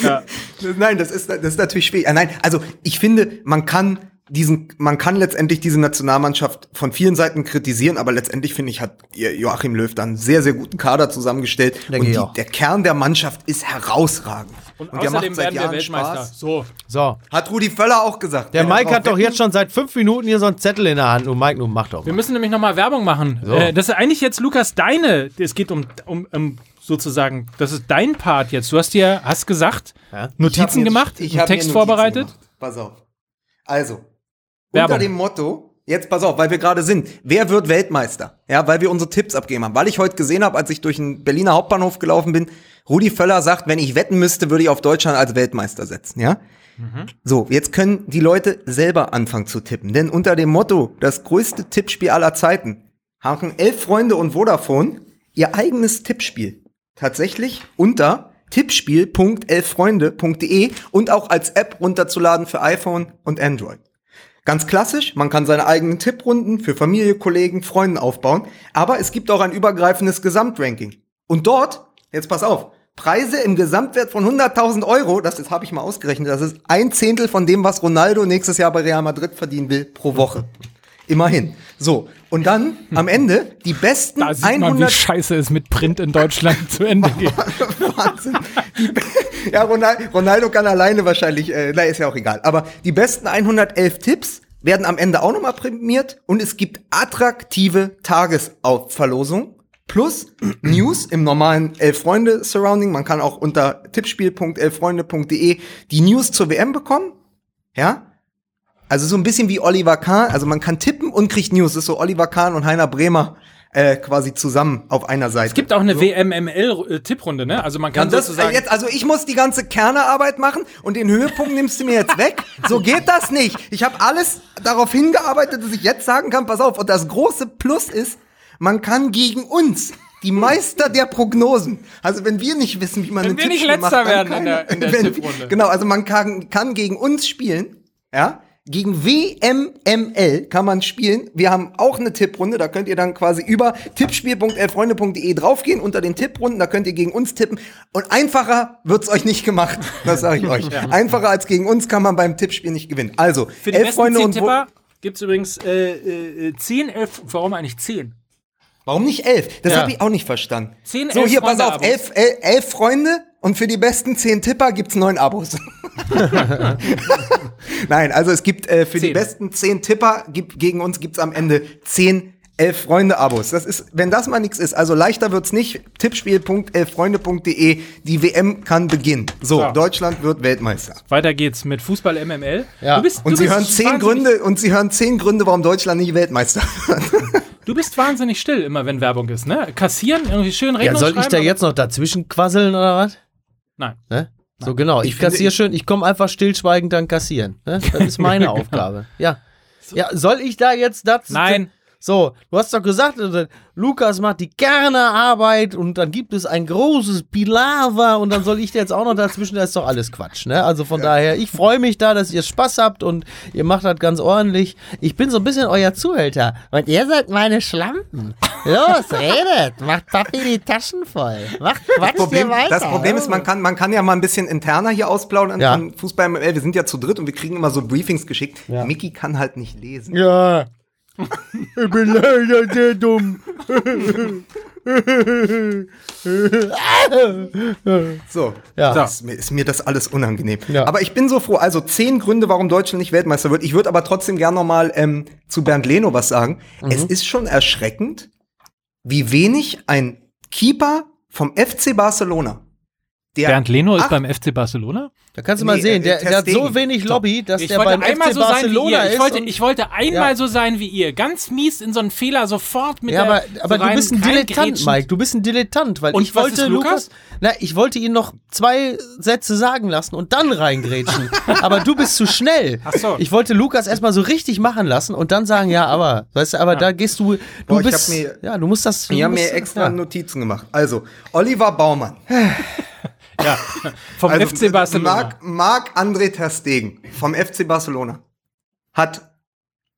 Ja. [laughs] Nein, das ist, das ist natürlich schwierig. Nein, also ich finde, man kann diesen, man kann letztendlich diese Nationalmannschaft von vielen Seiten kritisieren, aber letztendlich finde ich, hat Joachim Löw dann einen sehr, sehr guten Kader zusammengestellt. Denke und ich die, der Kern der Mannschaft ist herausragend. Und, der außerdem macht seit werden wir Jahren Weltmeister. Spaß. So. So. Hat Rudi Völler auch gesagt. Der Wenn er Mike hat doch jetzt schon seit fünf Minuten hier so einen Zettel in der Hand. Und Mike, nun mach doch Wir mal. müssen nämlich nochmal Werbung machen. Äh, das ist eigentlich jetzt, Lukas, deine. Es geht um, um, um sozusagen, das ist dein Part jetzt. Du hast dir, hast gesagt, Ja. Ich hab Notizen gemacht, ich einen hab mir Text Notizen vorbereitet. gemacht. Pass auf. Also, Werbung. unter dem Motto, jetzt pass auf, weil wir gerade sind, wer wird Weltmeister? Ja, weil wir unsere Tipps abgeben haben. Weil ich heute gesehen habe, als ich durch den Berliner Hauptbahnhof gelaufen bin, Rudi Völler sagt, wenn ich wetten müsste, würde ich auf Deutschland als Weltmeister setzen, ja? So, jetzt können die Leute selber anfangen zu tippen. Denn unter dem Motto, das größte Tippspiel aller Zeiten, haben elf Freunde und Vodafone ihr eigenes Tippspiel. Tatsächlich unter tippspiel.elffreunde.de und auch als App runterzuladen für iPhone und Android. Ganz klassisch, man kann seine eigenen Tipprunden für Familie, Kollegen, Freunden aufbauen, aber es gibt auch ein übergreifendes Gesamtranking. Und dort, jetzt pass auf, Preise im Gesamtwert von 100.000 Euro, das ist- habe ich mal ausgerechnet, das ist ein Zehntel von dem, was Ronaldo nächstes Jahr bei Real Madrid verdienen will pro Woche. Immerhin. So, und dann am Ende die besten Da sieht man, wie 100 scheiße es mit Print in Deutschland zu Ende geht. [laughs] Wahnsinn. Die, [laughs] ja, Ronaldo, Ronaldo kann alleine wahrscheinlich, äh, na, ist ja auch egal. Aber die besten 111 Tipps werden am Ende auch nochmal prämiert und es gibt attraktive Tagesverlosungen plus [clears throat] News im normalen Elf-Freunde-Surrounding. Man kann auch unter tippspiel.elffreunde.de die News zur WM bekommen. Ja, also so ein bisschen wie Oliver Kahn. Also man kann tippen und kriegt News. Das ist so Oliver Kahn und Heiner Bremer äh, quasi zusammen auf einer Seite. Es gibt auch eine WMML-Tipprunde, ne? Also man kann Und das, sozusagen. äh, jetzt, also ich muss die ganze Kernearbeit machen und den Höhepunkt nimmst du mir jetzt weg. So geht das nicht. Ich habe alles darauf hingearbeitet, dass ich jetzt sagen kann, pass auf. Und das große Plus ist, man kann gegen uns, die Meister der Prognosen, also wenn wir nicht wissen, wie man Wenn ein wir nicht Tippspiel Letzter macht, werden in keiner. der- in der [laughs] Wenn- Tipprunde. Genau, also man kann, kann gegen uns spielen, ja. Gegen WMML kann man spielen. Wir haben auch eine Tipprunde, da könnt ihr dann quasi über tippspiel.elfreunde.de draufgehen unter den Tipprunden, da könnt ihr gegen uns tippen. Und einfacher wird's euch nicht gemacht, das sage ich [laughs] euch. Einfacher als gegen uns kann man beim Tippspiel nicht gewinnen. Also, Für die elf besten Freunde 10 und Wo- Tipper gibt es übrigens äh, äh, 10, 11, warum eigentlich 10? Warum nicht elf? Das Ja. habe ich auch nicht verstanden. Zehn, so, elf hier, pass auf, elf, elf, elf Freunde und für die besten zehn Tipper gibt's neun Abos. [laughs] Nein, also es gibt äh, für die Zehn. besten zehn Tipper, gibt, gegen uns gibt's am Ende zehn elf Freunde-Abos. Das ist, wenn das mal nichts ist, also leichter wird's nicht. Tippspiel.elffreunde.de, die WM kann beginnen. So, So. Deutschland wird Weltmeister. Weiter geht's mit Fußball MML. Ja. Du bist, Und du Sie bist hören zehn Gründe, und Sie hören zehn Gründe, warum Deutschland nicht Weltmeister wird. [laughs] Du bist wahnsinnig still immer, wenn Werbung ist, ne? Kassieren, irgendwie schön Ja, Rechnung soll ich da jetzt noch dazwischen quasseln oder was? Nein. Ne? So genau, ich, Ich kassiere schön, ich komme einfach stillschweigend dann kassieren. Ne? Das ist meine [laughs] Aufgabe. Ja. Ja, soll ich da jetzt das? Nein. So, du hast doch gesagt, äh, Lukas macht die Kernarbeit und dann gibt es ein großes Pilava und dann soll ich jetzt auch noch dazwischen, das ist doch alles Quatsch, ne? Also von daher, ich freue mich da, dass ihr Spaß habt und ihr macht das ganz ordentlich. Ich bin so ein bisschen euer Zuhälter und ihr seid meine Schlampen. Los, redet, macht Papi die Taschen voll. Macht Quatsch Problem, hier weiter. das Problem ist, man kann, man kann ja mal ein bisschen interner hier ausplaudern Ja. an Fußball ML. Wir sind ja zu dritt und wir kriegen immer so Briefings geschickt. Ja. Mickey kann halt nicht lesen. Ja. Ich bin leider sehr dumm. So, Ja. ist, mir, ist mir das alles unangenehm. Ja. Aber ich bin so froh. Also zehn Gründe, warum Deutschland nicht Weltmeister wird. Ich würde aber trotzdem gern noch mal ähm, zu Bernd Leno was sagen. Mhm. Es ist schon erschreckend, wie wenig ein Keeper vom FC Barcelona, der Bernd Leno ist Ach, beim FC Barcelona? Da kannst du mal Nee, sehen, äh, der, der hat so wenig Lobby, dass Ich der beim einmal FC so sein wie Barcelona ihr. Ich ist. wollte, ich wollte einmal Ja. so sein wie ihr. Ganz mies in so einen Fehler sofort mit ja, der aber, aber so du bist ein Dilettant, reingrätschend. Mike. Du bist ein Dilettant, weil Und ich was wollte ist Lukas? na, ich wollte ihn noch zwei Sätze sagen lassen und dann reingrätschen. [laughs] aber du bist zu schnell. Ach so. Ich wollte Lukas erstmal so richtig machen lassen und dann sagen, ja, aber, weißt du, aber da gehst du, du Boah, ich hab bist, mir- ja, du musst das. Haben musst, mir extra ja. Notizen gemacht. Also, Oliver Baumann. [sighs] Ja. [laughs] Vom Also, FC Barcelona. Marc, Marc André Ter Stegen vom FC Barcelona hat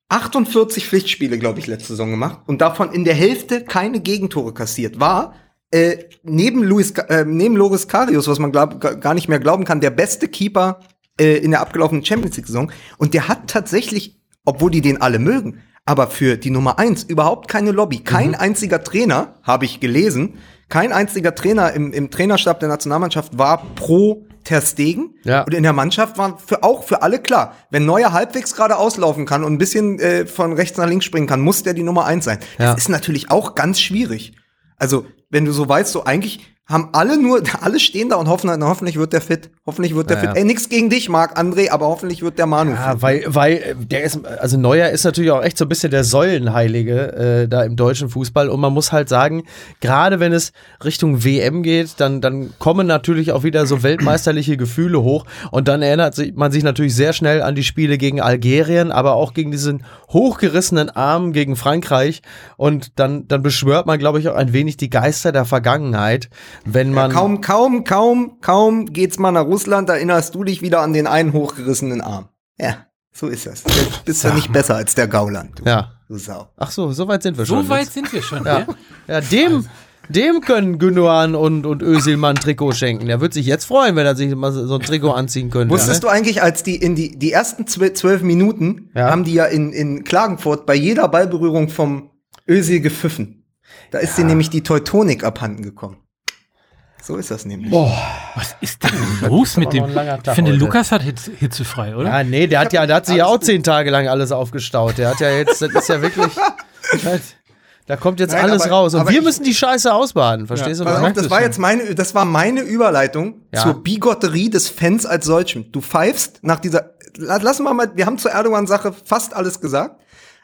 48 Pflichtspiele, glaube ich, letzte Saison gemacht und davon in der Hälfte keine Gegentore kassiert. War äh, neben, Luis, äh, neben Loris Karius, was man glaub, ga- gar nicht mehr glauben kann, der beste Keeper äh, in der abgelaufenen Champions League-Saison. Und der hat tatsächlich obwohl die den alle mögen. Aber für die Nummer eins überhaupt keine Lobby. Kein Mhm. einziger Trainer, habe ich gelesen, kein einziger Trainer im, im Trainerstab der Nationalmannschaft war pro Ter Stegen. Ja. Und in der Mannschaft war für auch für alle klar, wenn Neuer halbwegs gerade auslaufen kann und ein bisschen äh, von rechts nach links springen kann, muss der die Nummer eins sein. Ja. Das ist natürlich auch ganz schwierig. Also, wenn du so weißt, so eigentlich haben alle nur, [laughs] alle stehen da und hoffen, hoffentlich wird der fit. Hoffentlich wird der Ja, fit. Ey, nix gegen dich, Marc André, aber hoffentlich wird der Manu fit. Ja, weil, weil äh, der ist, also Neuer ist natürlich auch echt so ein bisschen der Säulenheilige äh, da im deutschen Fußball und man muss halt sagen, gerade wenn es Richtung WM geht, dann, dann kommen natürlich auch wieder so weltmeisterliche Gefühle hoch und dann erinnert sich, man sich natürlich sehr schnell an die Spiele gegen Algerien, aber auch gegen diesen hochgerissenen Arm gegen Frankreich und dann, dann beschwört man, glaube ich, auch ein wenig die Geister der Vergangenheit, wenn man Kaum, kaum, kaum, kaum geht's mal nach Russland, erinnerst du dich wieder an den einen hochgerissenen Arm. Ja, so ist das. Du bist ja nicht besser als der Gauland, du, ja. du Sau. Ach so, so weit sind wir schon. So weit jetzt. sind wir schon. Ja, Ja. ja dem, dem können Gündogan und, und Özil mal ein Trikot schenken. Der wird sich jetzt freuen, wenn er sich mal so ein Trikot anziehen könnte. Wusstest du eigentlich, als die in die, die ersten zwölf, Minuten Ja. haben die ja in, in Klagenfurt bei jeder Ballberührung vom Özil gepfiffen. Da ist dir nämlich die Teutonik abhanden gekommen. So ist das nämlich. Was ist denn [laughs] los mit dem? Ich finde, heute. Lukas hat Hitze, hitzefrei, oder? Ja, nee, der hat ja, der hat sich ja auch zehn Tage lang alles aufgestaut. Der hat ja jetzt, das ist ja wirklich, da kommt jetzt Nein, alles aber- raus. Und wir ich- müssen die Scheiße ausbaden, verstehst du? Pass was auf, das war jetzt meine, das war meine Überleitung Ja. zur Bigotterie des Fans als solchem. Du pfeifst nach dieser, la- lassen wir mal, wir haben zur Erdogan-Sache fast alles gesagt,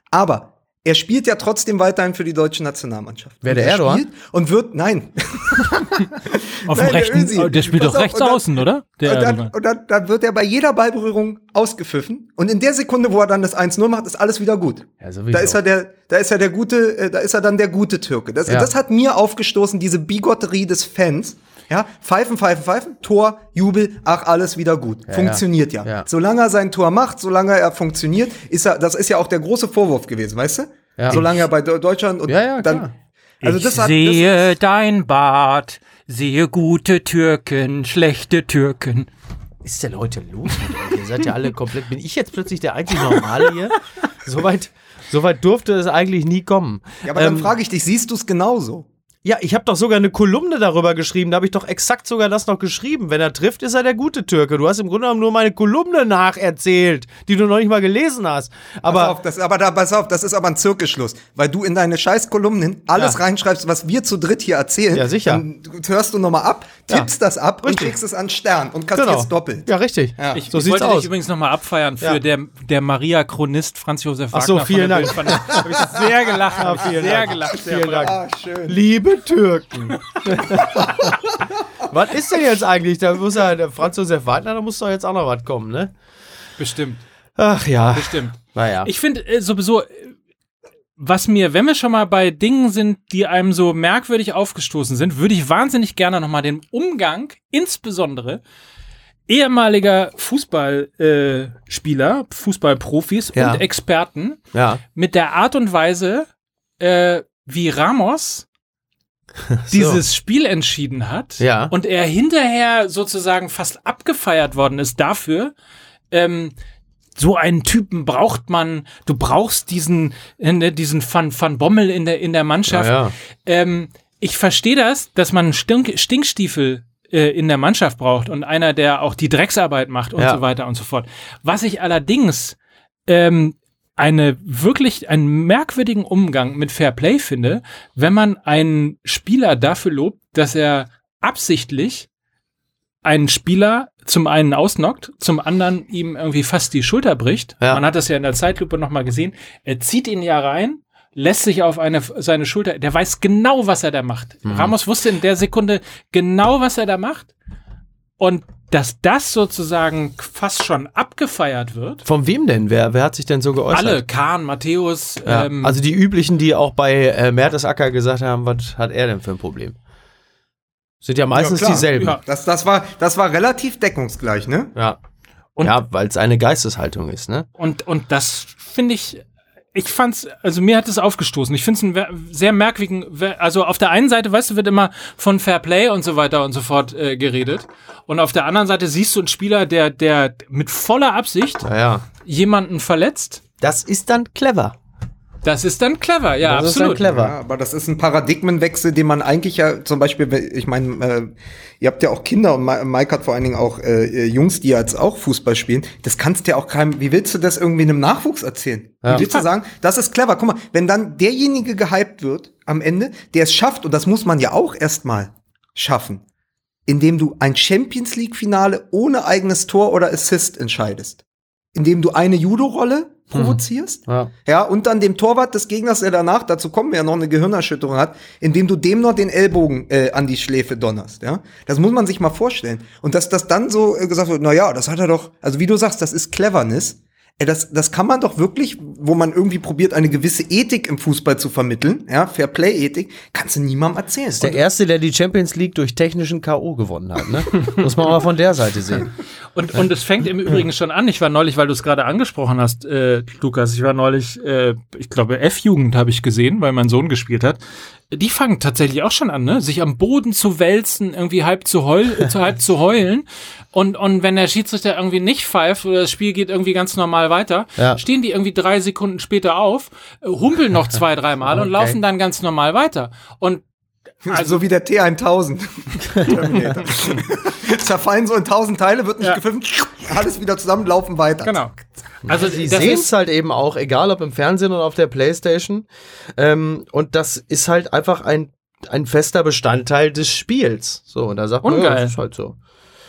aber er spielt ja trotzdem weiterhin für die deutsche Nationalmannschaft. Wer, der er Erdogan? Spielt und wird, nein. [laughs] Auf Nein, dem der rechten, oh, der spielt Pass doch auf, rechts dann- außen, oder? Der und dann, und dann, dann wird er bei jeder Ballberührung ausgepfiffen und in der Sekunde, wo er dann das 1-0 macht, ist alles wieder gut. Ja, da ist er der, da ist er der gute, äh, da ist er dann der gute Türke. Das, Ja. das hat mir aufgestoßen, diese Bigotterie des Fans. Ja, pfeifen, pfeifen, pfeifen, Tor, Jubel, ach, alles wieder gut. funktioniert ja. Ja. Solange er sein Tor macht, solange er funktioniert, ist er, das ist ja auch der große Vorwurf gewesen, weißt du? Ja. Solange er bei Deu- Deutschland und Ja, ja, dann, klar. also ich das hat, das, sehe dein Bart, sehe gute Türken, schlechte Türken. Ist denn heute los mit euch? Ihr seid ja alle komplett. Bin ich jetzt plötzlich der einzig Normale hier? Soweit so weit durfte es eigentlich nie kommen. ja, aber dann Ähm, frage ich dich, siehst du es genauso? Ja, ich habe doch sogar eine Kolumne darüber geschrieben. Da habe ich doch exakt sogar das noch geschrieben. Wenn er trifft, ist er der gute Türke. Du hast im Grunde genommen nur meine Kolumne nacherzählt, die du noch nicht mal gelesen hast. Aber pass auf, das, aber da, pass auf, das ist aber ein Zirkelschluss, weil du in deine scheiß Kolumnen alles Ja. reinschreibst, was wir zu dritt hier erzählen. Ja, sicher. Dann hörst du nochmal ab, Ja. tippst das ab und Richtig. schickst es an Stern und kassierst genau. doppelt. Ja, richtig. Ja. Ich, so ich sieht's wollte aus. dich übrigens nochmal abfeiern für Ja. der, der Maria-Chronist Franz Josef Wagner. Ach so, vielen der Dank. Von- Hab ich sehr gelacht. ich vielen sehr Dank. gelacht. Sehr Vielen Dank. Ah, schön. Liebe Türken. [laughs] was ist denn jetzt eigentlich? Da muss ja der Franz Josef Wagner, da muss doch jetzt auch noch was kommen, ne? Bestimmt, Ach ja. bestimmt. Naja. Ich finde äh, sowieso, äh, was mir, wenn wir schon mal bei Dingen sind, die einem so merkwürdig aufgestoßen sind, würde ich wahnsinnig gerne nochmal den Umgang, insbesondere ehemaliger Fußballspieler, äh, Fußballprofis Ja. und Experten ja. mit der Art und Weise, äh, wie Ramos [laughs] dieses Spiel entschieden hat Ja. und er hinterher sozusagen fast abgefeiert worden ist dafür, ähm, so einen Typen braucht man, du brauchst diesen, äh, ne, diesen Van, Van Bommel in der, in der Mannschaft. Ja, ja. Ähm, ich verstehe das, dass man Stink, Stinkstiefel äh, in der Mannschaft braucht und einer, der auch die Drecksarbeit macht und Ja. so weiter und so fort. Was ich allerdings ähm, eine wirklich einen merkwürdigen Umgang mit Fair Play finde, wenn man einen Spieler dafür lobt, dass er absichtlich einen Spieler zum einen ausnockt, zum anderen ihm irgendwie fast die Schulter bricht. Ja. Man hat das ja in der Zeitlupe nochmal gesehen. Er zieht ihn ja rein, lässt sich auf eine, seine Schulter, der weiß genau, was er da macht. Mhm. Ramos wusste in der Sekunde genau, was er da macht. Und dass das sozusagen fast schon abgefeiert wird. Von wem denn? Wer, wer hat sich denn so geäußert? Alle, Kahn, Matthäus, Ja, ähm, also die üblichen, die auch bei äh, Mertesacker gesagt haben, was hat er denn für ein Problem? Sind ja meistens klar. dieselben. Ja. Das, das, war, das war relativ deckungsgleich, ne? Ja. Und- ja, weil es eine Geisteshaltung ist, ne? Und, und das finde ich, ich fand's, also mir hat es aufgestoßen. Ich finde es einen sehr merkwürdigen, also auf der einen Seite, weißt du, wird immer von Fair Play und so weiter und so fort äh, geredet. Und auf der anderen Seite siehst du einen Spieler, der, der mit voller Absicht Naja. jemanden verletzt Das ist dann clever. Das ist dann clever, ja, Das ist dann absolut. clever. Ja, aber das ist ein Paradigmenwechsel, den man eigentlich ja zum Beispiel, ich meine, äh, ihr habt ja auch Kinder und Mike hat vor allen Dingen auch äh, Jungs, die jetzt auch Fußball spielen. Das kannst du ja auch keinem, wie willst du das irgendwie einem Nachwuchs erzählen? Ja. Wie willst du sagen, das ist clever? Guck mal, wenn dann derjenige gehypt wird am Ende, der es schafft, und das muss man ja auch erstmal schaffen, indem du ein Champions League Finale ohne eigenes Tor oder Assist entscheidest. Indem du eine Judo-Rolle provozierst. Ja. Ja, und dann dem Torwart des Gegners, der danach, dazu kommen wir ja noch eine Gehirnerschütterung hat, indem du dem noch den Ellbogen äh, an die Schläfe donnerst, ja. Das muss man sich mal vorstellen. Und dass das dann so äh, gesagt wird, na ja, das hat er doch, also wie du sagst, das ist Cleverness. Äh, das, das kann man doch wirklich, wo man irgendwie probiert, eine gewisse Ethik im Fußball zu vermitteln, ja, Fair-Play-Ethik, kannst du niemandem erzählen. Der erste, der die Champions League durch technischen K.O. gewonnen hat, ne? [laughs] Muss man mal von der Seite sehen. Und, und es fängt im Übrigen schon an. Ich war neulich, weil du es gerade angesprochen hast, äh, Lukas, ich war neulich, äh, ich glaube, F-Jugend habe ich gesehen, weil mein Sohn gespielt hat. Die fangen tatsächlich auch schon an, ne? Sich am Boden zu wälzen, irgendwie halb zu, heul, äh, zu halb zu [laughs] heulen. Und, und wenn der Schiedsrichter irgendwie nicht pfeift oder das Spiel geht irgendwie ganz normal weiter, Ja. stehen die irgendwie drei Sekunden später auf, äh, humpeln noch zwei, dreimal [laughs] und Okay. laufen dann ganz normal weiter. Und Also wie der T1000. [laughs] Terminator. Zerfallen so in tausend Teile, wird nicht Ja. gepfiffen, alles wieder zusammen, laufen weiter. genau. Also Die das sehen ist es halt eben auch, egal ob im Fernsehen oder auf der Playstation. Ähm, und das ist halt einfach ein, ein fester Bestandteil des Spiels. So, und da sagt man, ja, Ungeil. das ist halt so.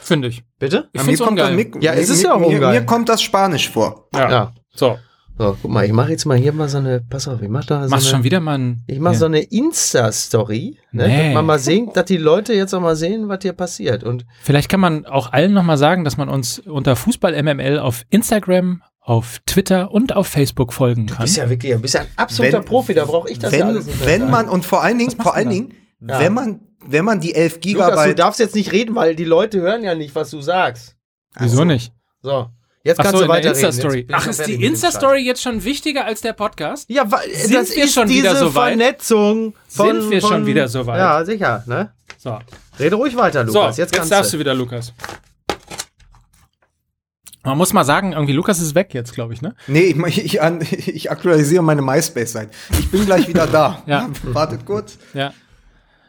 finde ich. Bitte? Ich Ja, mir kommt das, ungeil. mir, Ja, es ist mir, ja auch mir, ungeil. mir kommt das Spanisch vor. Ja. Ja. So. So, guck mal, ich mache jetzt mal hier mal so eine, pass auf, ich mach da so Machst eine, schon wieder mal ein. ich mach ja. so eine Insta-Story, ne, Nee. dass man mal sehen, dass die Leute jetzt auch mal sehen, was hier passiert. Und Vielleicht kann man auch allen nochmal sagen, dass man uns unter Fußball MML auf Instagram, auf Twitter und auf Facebook folgen kann. bist ja wirklich, du bist ja ein absoluter Wenn- Profi, da brauche ich das wenn, ja alles nicht wenn man, und vor allen Dingen, vor du allen? Dingen, Ja. wenn man, wenn man die 11 Lukas, du Gigabyte, darfst jetzt nicht reden, weil die Leute hören ja nicht, was du sagst. Wieso nicht? So, jetzt Ach kannst so, du weiter Insta-Story. Ach, ist die Insta-Story jetzt schon wichtiger als der Podcast? Ja, weil Sind das wir ist schon diese wieder so weit? Vernetzung von, Sind wir von, schon wieder so weit? Ja, sicher, ne? So, Rede ruhig weiter, so Lukas. jetzt, jetzt, kannst darfst du wieder, Lukas. Man muss mal sagen, irgendwie Lukas ist weg jetzt, glaube ich, ne? nee, ich, ich, [laughs] ich aktualisiere meine MySpace-Seite. Ich bin gleich wieder da. Ja. Wartet kurz. Ja.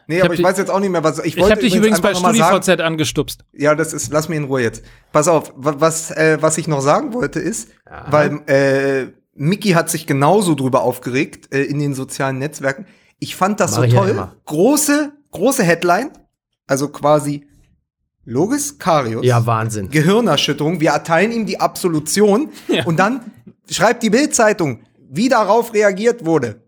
Nee, hab aber ich weiß jetzt auch nicht mehr, was ich Ich wollte habe dich übrigens bei mal sagen, StudiVZ angestupst. Ja, das ist, lass mich in Ruhe jetzt. Pass auf, wa- was, äh, was ich noch sagen wollte ist, weil äh, Mickey hat sich genauso drüber aufgeregt äh, in den sozialen Netzwerken. Ich fand das Mach so ich ja toll. immer. große, große Headline, also quasi Logis Karius. Ja, Wahnsinn. Gehirnerschütterung. Wir erteilen ihm die Absolution Ja. und dann schreibt die Bildzeitung, wie darauf reagiert wurde.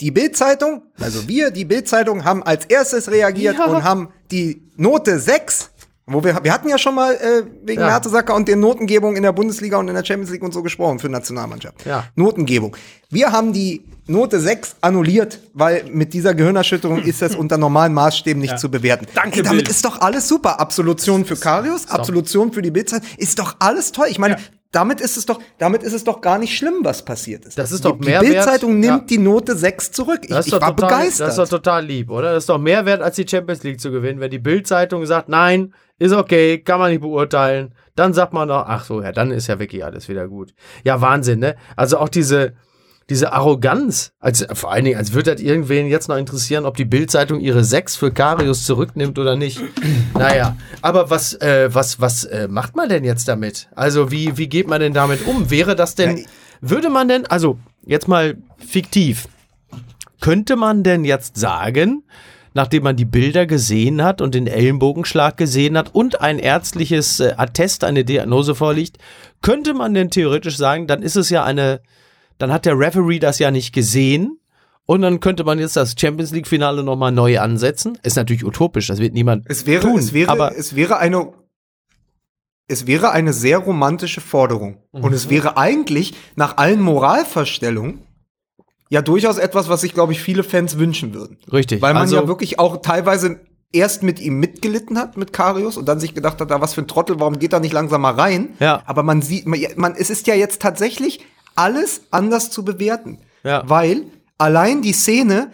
Die Bildzeitung, also wir, die Bildzeitung, haben als erstes reagiert Ja. und haben die Note 6, wo wir, wir hatten ja schon mal äh, wegen Ja. Mertesacker und der Notengebung in der Bundesliga und in der Champions League und so gesprochen für Nationalmannschaft. Ja. Notengebung. Wir haben die Note 6 annulliert, weil mit dieser Gehirnerschütterung ist das [laughs] unter normalen Maßstäben nicht zu bewerten. Danke, Ey, damit Bild. ist doch alles super. Absolution für Karius, Absolution für die Bildzeitung, ist doch alles toll. Ich meine, Ja. Damit ist es doch, damit ist es doch gar nicht schlimm, was passiert ist. Das ist die, doch Die Mehrwert. Bildzeitung nimmt Ja. die Note 6 zurück. Ich, Das ist, ich war total, begeistert. das ist doch total lieb, oder? Das ist doch mehr wert, als die Champions League zu gewinnen. Wenn die Bild-Zeitung sagt, nein, ist okay, kann man nicht beurteilen, dann sagt man doch, ach so, ja, dann ist ja wirklich alles wieder gut. Ja, Wahnsinn, ne? Also auch diese, diese Arroganz, als, vor allen Dingen, als würde das irgendwen jetzt noch interessieren, ob die Bild-Zeitung ihre Sechs für Karius zurücknimmt oder nicht. naja, aber was, äh, was, was äh, macht man denn jetzt damit? Also, wie, wie geht man denn damit um? Wäre das denn, würde man denn, also, jetzt mal fiktiv, könnte man denn jetzt sagen, nachdem man die Bilder gesehen hat und den Ellenbogenschlag gesehen hat und ein ärztliches äh, Attest, eine Diagnose vorliegt, könnte man denn theoretisch sagen, dann ist es ja eine, dann hat der Referee das ja nicht gesehen und dann könnte man jetzt das Champions League Finale nochmal neu ansetzen. Ist natürlich utopisch, das wird niemand es wäre, tun, es wäre, aber es wäre eine, es wäre eine sehr romantische Forderung. Und es wäre eigentlich nach allen Moralverstellungen ja durchaus etwas, was sich, glaube ich, viele Fans wünschen würden. richtig. Weil man also, ja wirklich auch teilweise erst mit ihm mitgelitten hat, mit Karius, und dann sich gedacht hat, da was für ein Trottel, warum geht er nicht langsam mal rein? Ja. Aber man sieht, man, man, es ist ja jetzt tatsächlich alles anders zu bewerten. Ja. Weil allein die Szene,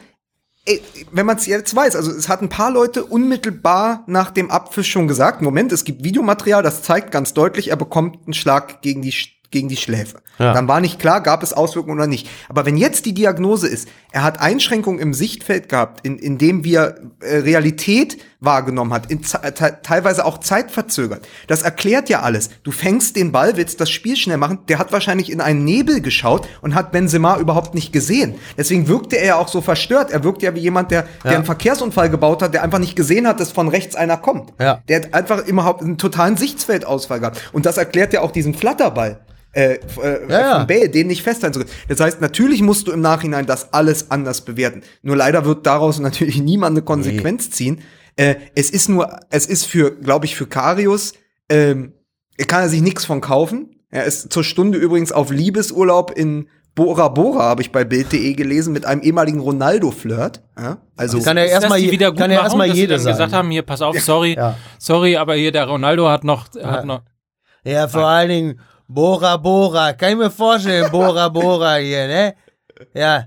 ey, wenn man es jetzt weiß, also es hat ein paar Leute unmittelbar nach dem Abpfiff schon gesagt, Moment, es gibt Videomaterial, das zeigt ganz deutlich, er bekommt einen Schlag gegen die, gegen die Schläfe. Ja. Dann war nicht klar, gab es Auswirkungen oder nicht. Aber wenn jetzt die Diagnose ist, er hat Einschränkungen im Sichtfeld gehabt, in, in dem wir äh, Realität wahrgenommen hat, in, te teilweise auch zeitverzögert. Das erklärt ja alles. Du fängst den Ball, willst das Spiel schnell machen. Der hat wahrscheinlich in einen Nebel geschaut und hat Benzema überhaupt nicht gesehen. Deswegen wirkte er ja auch so verstört. Er wirkt ja wie jemand, der, der Ja. einen Verkehrsunfall gebaut hat, der einfach nicht gesehen hat, dass von rechts einer kommt. Ja. Der hat einfach überhaupt einen totalen Sichtfeldausfall gehabt. Und das erklärt ja auch diesen Flatterball. Äh, äh, Ja, ja. von Bale, den nicht festhalten zu können. Das heißt, natürlich musst du im Nachhinein das alles anders bewerten. Nur leider wird daraus [laughs] natürlich niemand eine Konsequenz ziehen. Äh, es ist nur, es ist für, glaube ich, für Karius, ähm, er kann er sich nichts von kaufen. Er ist zur Stunde übrigens auf Liebesurlaub in Bora Bora, habe ich bei Bild.de gelesen, mit einem ehemaligen Ronaldo-Flirt. Ja? Also, Kann das erstmal je- Wiedergutmachung, kann ja erstmal dass sie gesagt haben, hier, pass auf, sorry, Ja. sorry, aber hier der Ronaldo hat noch, hat noch Ja, vor allen Dingen Bora Bora. Kann ich mir vorstellen, Bora Bora hier, ne? Ja,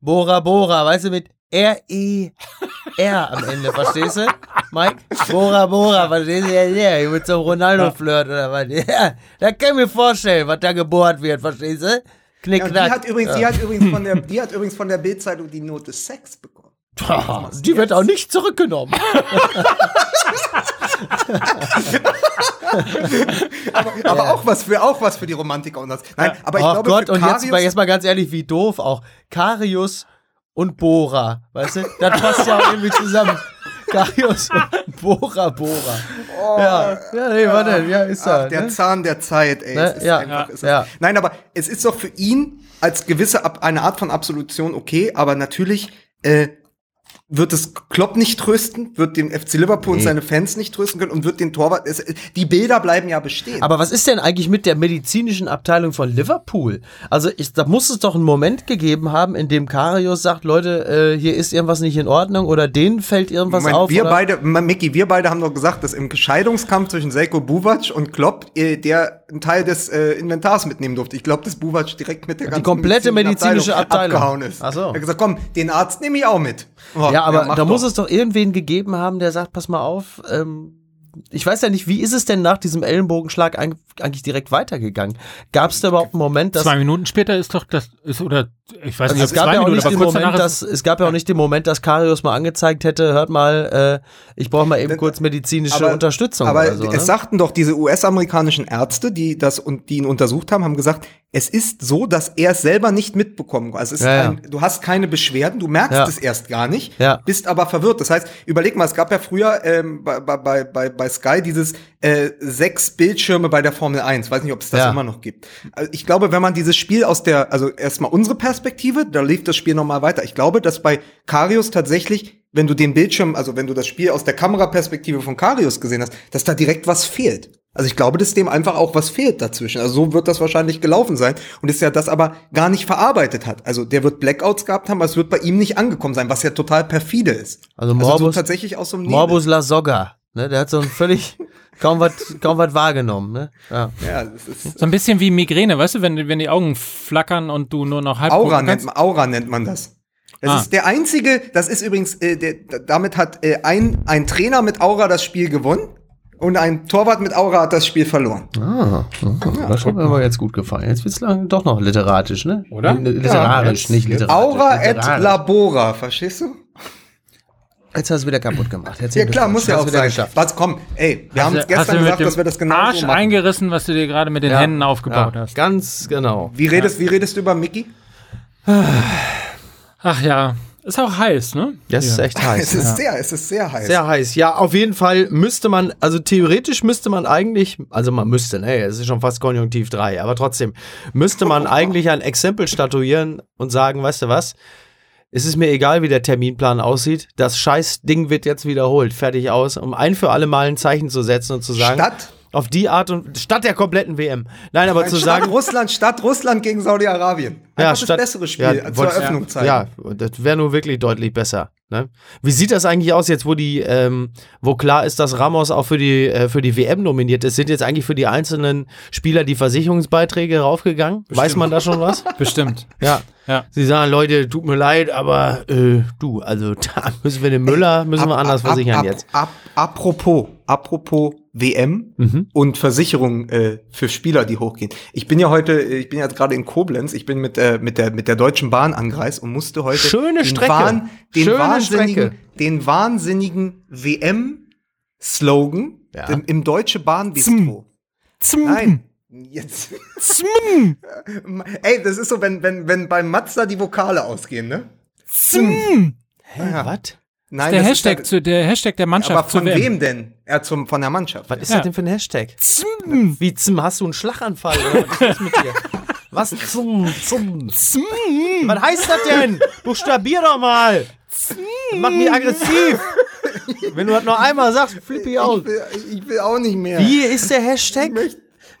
Bora Bora, weißt du, mit R-E-R am Ende, verstehst du? Mike? Bora Bora, verstehst du? Ja, ja, hier mit so einem Ronaldo-Flirt oder was? Ja, da kann ich mir vorstellen, was da gebohrt wird, verstehst du? Knick, ja, die hat übrigens, die hat übrigens von der, die hat übrigens von der Bildzeitung die Note Sex bekommen. Die wird auch nicht zurückgenommen. [laughs] Aber auch was für auch was für die Romantiker und das. Nein, aber ich oh glaube Gott, und jetzt mal, jetzt mal ganz ehrlich, wie doof auch. Karius und Bora, weißt du? Das passt ja auch irgendwie zusammen. Karius und Bora Bora. ja, ja, nee, warte, ja, ist Oh, Ach, da. der Ne? Zahn der Zeit, ey. Ne? Es ist Ja, einfach, ja. Nein, aber es ist doch für ihn als gewisse eine Art von Absolution okay, aber natürlich äh, wird es Klopp nicht trösten, wird den FC Liverpool und Nee. seine Fans nicht trösten können und wird den Torwart. Es, die Bilder bleiben ja bestehen. Aber was ist denn eigentlich mit der medizinischen Abteilung von Liverpool? Also ich, da muss es doch einen Moment gegeben haben, in dem Karius sagt, Leute, äh, hier ist irgendwas nicht in Ordnung oder denen fällt irgendwas Moment, auf. wir oder? beide, Micky, wir beide haben doch gesagt, dass im Scheidungskampf zwischen Seiko Buvac und Klopp äh, der einen Teil des äh, Inventars mitnehmen durfte. Ich glaube, dass Buvac direkt mit der ganzen komplette medizinische Abteilung. abgehauen ist. Ach so. Er hat gesagt, komm, den Arzt nehme ich auch mit. Oh, Ja, aber mach da doch. muss es doch irgendwen gegeben haben, der sagt, pass mal auf, ähm, ich weiß ja nicht, wie ist es denn nach diesem Ellenbogenschlag eig- eigentlich direkt weitergegangen? Gab es da überhaupt einen Moment, dass zwei Minuten später ist doch das, ist, oder, ich weiß also nicht, es ob gab zwei ja auch Minuten, nicht aber den Moment, dass es gab ja auch nicht den Moment, dass Karius mal angezeigt hätte, hört mal, äh, ich brauche mal eben kurz medizinische Unterstützung Aber oder so. es Ne? sagten doch diese US-amerikanischen Ärzte, die das und die ihn untersucht haben, haben gesagt, es ist so, dass er es selber nicht mitbekommen kann. Also es ist Ja, ja. ein, du hast keine Beschwerden, du merkst Ja. es erst gar nicht, Ja. bist aber verwirrt. Das heißt, überleg mal, es gab ja früher ähm, bei, bei, bei, bei Sky dieses äh, sechs Bildschirme bei der Formel 1. Weiß nicht, ob es das immer noch gibt. Also ich glaube, wenn man dieses Spiel aus der, also erstmal unsere Perspektive, da lief das Spiel nochmal weiter. Ich glaube, dass bei Karius tatsächlich wenn du den Bildschirm, also wenn du das Spiel aus der Kameraperspektive von Karius gesehen hast, dass da direkt was fehlt. Also ich glaube, dass dem einfach auch was fehlt dazwischen. Also so wird das wahrscheinlich gelaufen sein und ist ja das aber gar nicht verarbeitet hat. Also der wird Blackouts gehabt haben, aber es wird bei ihm nicht angekommen sein, was ja total perfide ist. Also so Morbus- tatsächlich aus so einem. Morbus La Soga, ne? Der hat so ein völlig [laughs] kaum was kaum was wahrgenommen, ne? Ja. Ja, das ist So ein bisschen wie Migräne, weißt du, wenn, wenn die Augen flackern und du nur noch halb Aura gucken nennt kannst. man, Aura nennt man das. Das Ah. ist der einzige, das ist übrigens, äh, der, damit hat äh, ein, ein Trainer mit Aura das Spiel gewonnen und ein Torwart mit Aura hat das Spiel verloren. Ah, das hat mir aber jetzt gut gefallen. Jetzt wird's lang doch noch literarisch, ne? Oder? Literarisch, jetzt- nicht literarisch. Aura et literarisch. labora, verstehst du? Jetzt hast du wieder kaputt gemacht. Ja Herzlichen klar, muss ja auch wieder sein. geschafft. Was, komm, ey, wir haben du gestern gesagt, dass wir das genau Arsch so machen. eingerissen, was du dir gerade mit den Ja. Händen aufgebaut ja, hast. Ganz genau. Wie redest, wie redest du über Mickey? Ach ja, ist auch heiß, ne? Das ist echt heiß. Es ist ja. sehr, es ist sehr heiß. Sehr heiß. Ja, auf jeden Fall müsste man, also theoretisch müsste man eigentlich, also man müsste, ne, es ist schon fast Konjunktiv 3, aber trotzdem, müsste man [laughs] eigentlich ein Exempel statuieren und sagen, weißt du was? Es ist mir egal, wie der Terminplan aussieht. Das scheiß Ding wird jetzt wiederholt. Fertig aus, um ein für alle Mal ein Zeichen zu setzen und zu sagen. Statt? Auf die Art und statt der kompletten WM. Nein, aber zu Statt sagen. Russland, statt Russland gegen Saudi-Arabien. Einfach das bessere Spiel ja, zur Eröffnung zeigen. Ja, das wäre nur wirklich deutlich besser. Ne? Wie sieht das eigentlich aus jetzt, wo die, ähm, wo klar ist, dass Ramos auch für die, äh, für die WM nominiert ist? Sind jetzt eigentlich für die einzelnen Spieler die Versicherungsbeiträge raufgegangen? Weiß man da schon was? [laughs] Bestimmt. Ja. Ja. Sie sagen, Leute, tut mir leid, aber äh, du, also [laughs] da müssen wir den Müller, müssen wir anders Ab- versichern ab, jetzt. Ab, apropos, apropos WM Mhm. und Versicherungen äh, für Spieler, die hochgehen. Ich bin ja heute, äh, ich bin jetzt gerade in Koblenz, ich bin mit, äh, mit, der, mit der Deutschen Bahn angereist und musste heute Schöne den, Strecke. Wahn, den, Schöne wahnsinnigen, Strecke. den wahnsinnigen WM-Slogan Ja. im, im Deutsche Bahn-Bistro. Nein. Jetzt. [laughs] Ey, das ist so, wenn, wenn, wenn beim Mazda die Vokale ausgehen, ne? Hä, was? Nein, Der das Hashtag, ist zu, der Hashtag der Mannschaft aber von wem denn? Ja, zum, von der Mannschaft. Was ist Ja. das denn für ein Hashtag? Wie zum, hast du einen Schlaganfall oder was ist das mit dir? Was zum, zum, Was heißt das denn? Buchstabier doch mal. Mach mich aggressiv. Wenn du das noch einmal sagst, flippe ich aus. Ich will, ich will auch nicht mehr. Wie ist der Hashtag?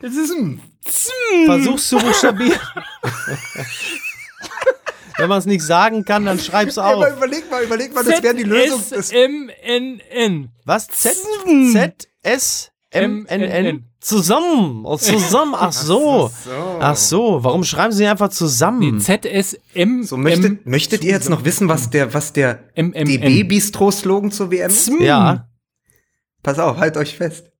Das ist ein Versuchst zu buchstabieren. [laughs] Wenn man es nicht sagen kann, dann schreib's Aber auf. überleg mal, überleg mal, das wäre die Lösung. Das, S-M-N-N. Was? Z, Z, S, M, N, N? Zusammen. Oh, zusammen. Ach so. Ach so. Warum schreiben sie einfach zusammen? Z-S-M. so, möchtet, möchtet ihr jetzt noch wissen, was der, was der M, M, DB-Bistro-Slogan zur WM ist? Ja. Pass auf, halt euch fest.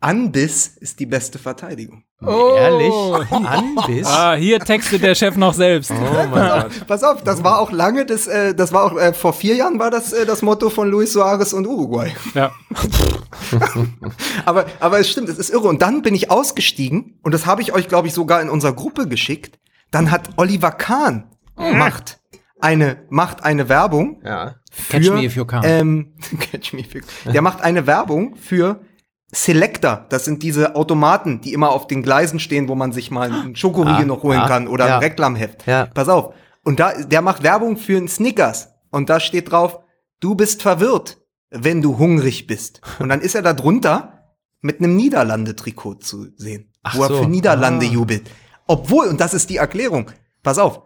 Anbiss ist die beste Verteidigung. Ehrlich? Anbiss? Ah, hier textet der Chef noch selbst. Oh mein [laughs] Gott. Pass auf, das war auch lange, das, äh, das war auch äh, vor vier Jahren war das äh, das Motto von Luis Suarez und Uruguay. Ja. [laughs] Aber, aber es stimmt, es ist irre. Und dann bin ich ausgestiegen und das habe ich euch, glaube ich, sogar in unserer Gruppe geschickt. Dann hat Oliver Kahn macht eine macht eine Werbung Ja. für, Catch me if you can. Ähm, [laughs] catch me if you can. Der macht eine Werbung für Selector. Das sind diese Automaten, die immer auf den Gleisen stehen, wo man sich mal einen Schokoriegel Ah, noch holen ah, kann oder ja. ein Reklamheft. Ja. Pass auf. Und da, der macht Werbung für einen Snickers. Und da steht drauf, du bist verwirrt, wenn du hungrig bist. Und dann ist er da drunter mit einem Niederlande-Trikot zu sehen, Ach wo er so. für Niederlande Ah. jubelt. Obwohl, und das ist die Erklärung, pass auf,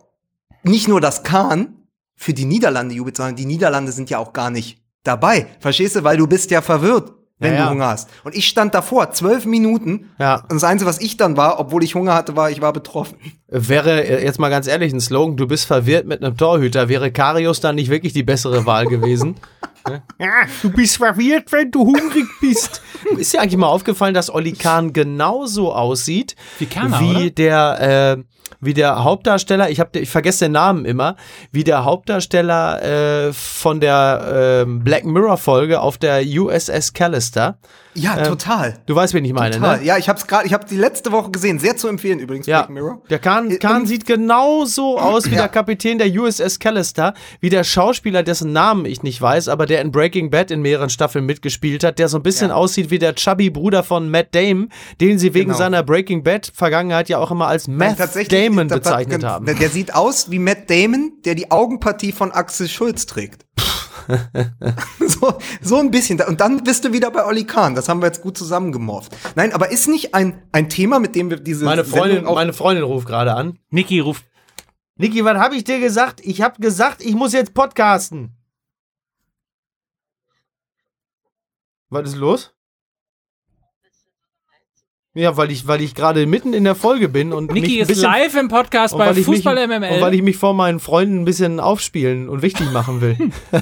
nicht nur das Kahn für die Niederlande jubelt, sondern die Niederlande sind ja auch gar nicht dabei. Verstehst du? Weil du bist ja verwirrt, wenn Ja, du Hunger hast. Und ich stand davor, zwölf Minuten. Ja. Und das Einzige, was ich dann war, obwohl ich Hunger hatte, war, ich war betroffen. Wäre äh, jetzt mal ganz ehrlich ein Slogan, du bist verwirrt mit einem Torhüter, wäre Karius dann nicht wirklich die bessere Wahl gewesen? [laughs] ja, [laughs] du bist verwirrt, wenn du hungrig bist. [laughs] Ist dir eigentlich mal aufgefallen, dass Olli Kahn genauso aussieht Wie Kerner, wie oder? der äh, wie der Hauptdarsteller, ich, hab, ich vergesse den Namen immer, wie der Hauptdarsteller äh, von der äh, Black Mirror Folge auf der USS Callister. Ja, total. Du weißt, wen ich meine, Total. ne? Ja, ich hab's gerade, ich habe die letzte Woche gesehen, sehr zu empfehlen übrigens, Ja, Black Mirror. der Kahn, Äh, Kahn sieht genauso aus wie Ja. der Kapitän der USS Callister, wie der Schauspieler, dessen Namen ich nicht weiß, aber der in Breaking Bad in mehreren Staffeln mitgespielt hat, der so ein bisschen Ja. aussieht wie der chubby Bruder von Matt Damon, den sie wegen Genau. seiner Breaking Bad Vergangenheit ja auch immer als Matt Damon da- da- bezeichnet der, haben. Der sieht aus wie Matt Damon, der die Augenpartie von Axel Schulz trägt. [laughs] so, so ein bisschen. Und dann bist du wieder bei Olli Kahn. Das haben wir jetzt gut zusammengemorft. Nein, aber ist nicht ein, ein Thema, mit dem wir diese Meine Freundin, meine Freundin ruft gerade an. Niki ruft. Niki, was habe ich dir gesagt? Ich habe gesagt, ich muss jetzt podcasten. Was ist los? Ja, weil ich, weil ich gerade mitten in der Folge bin und mich Niki ist bisschen, live im Podcast bei weil ich Fußball mich, MML. Und weil ich mich vor meinen Freunden ein bisschen aufspielen und wichtig machen will.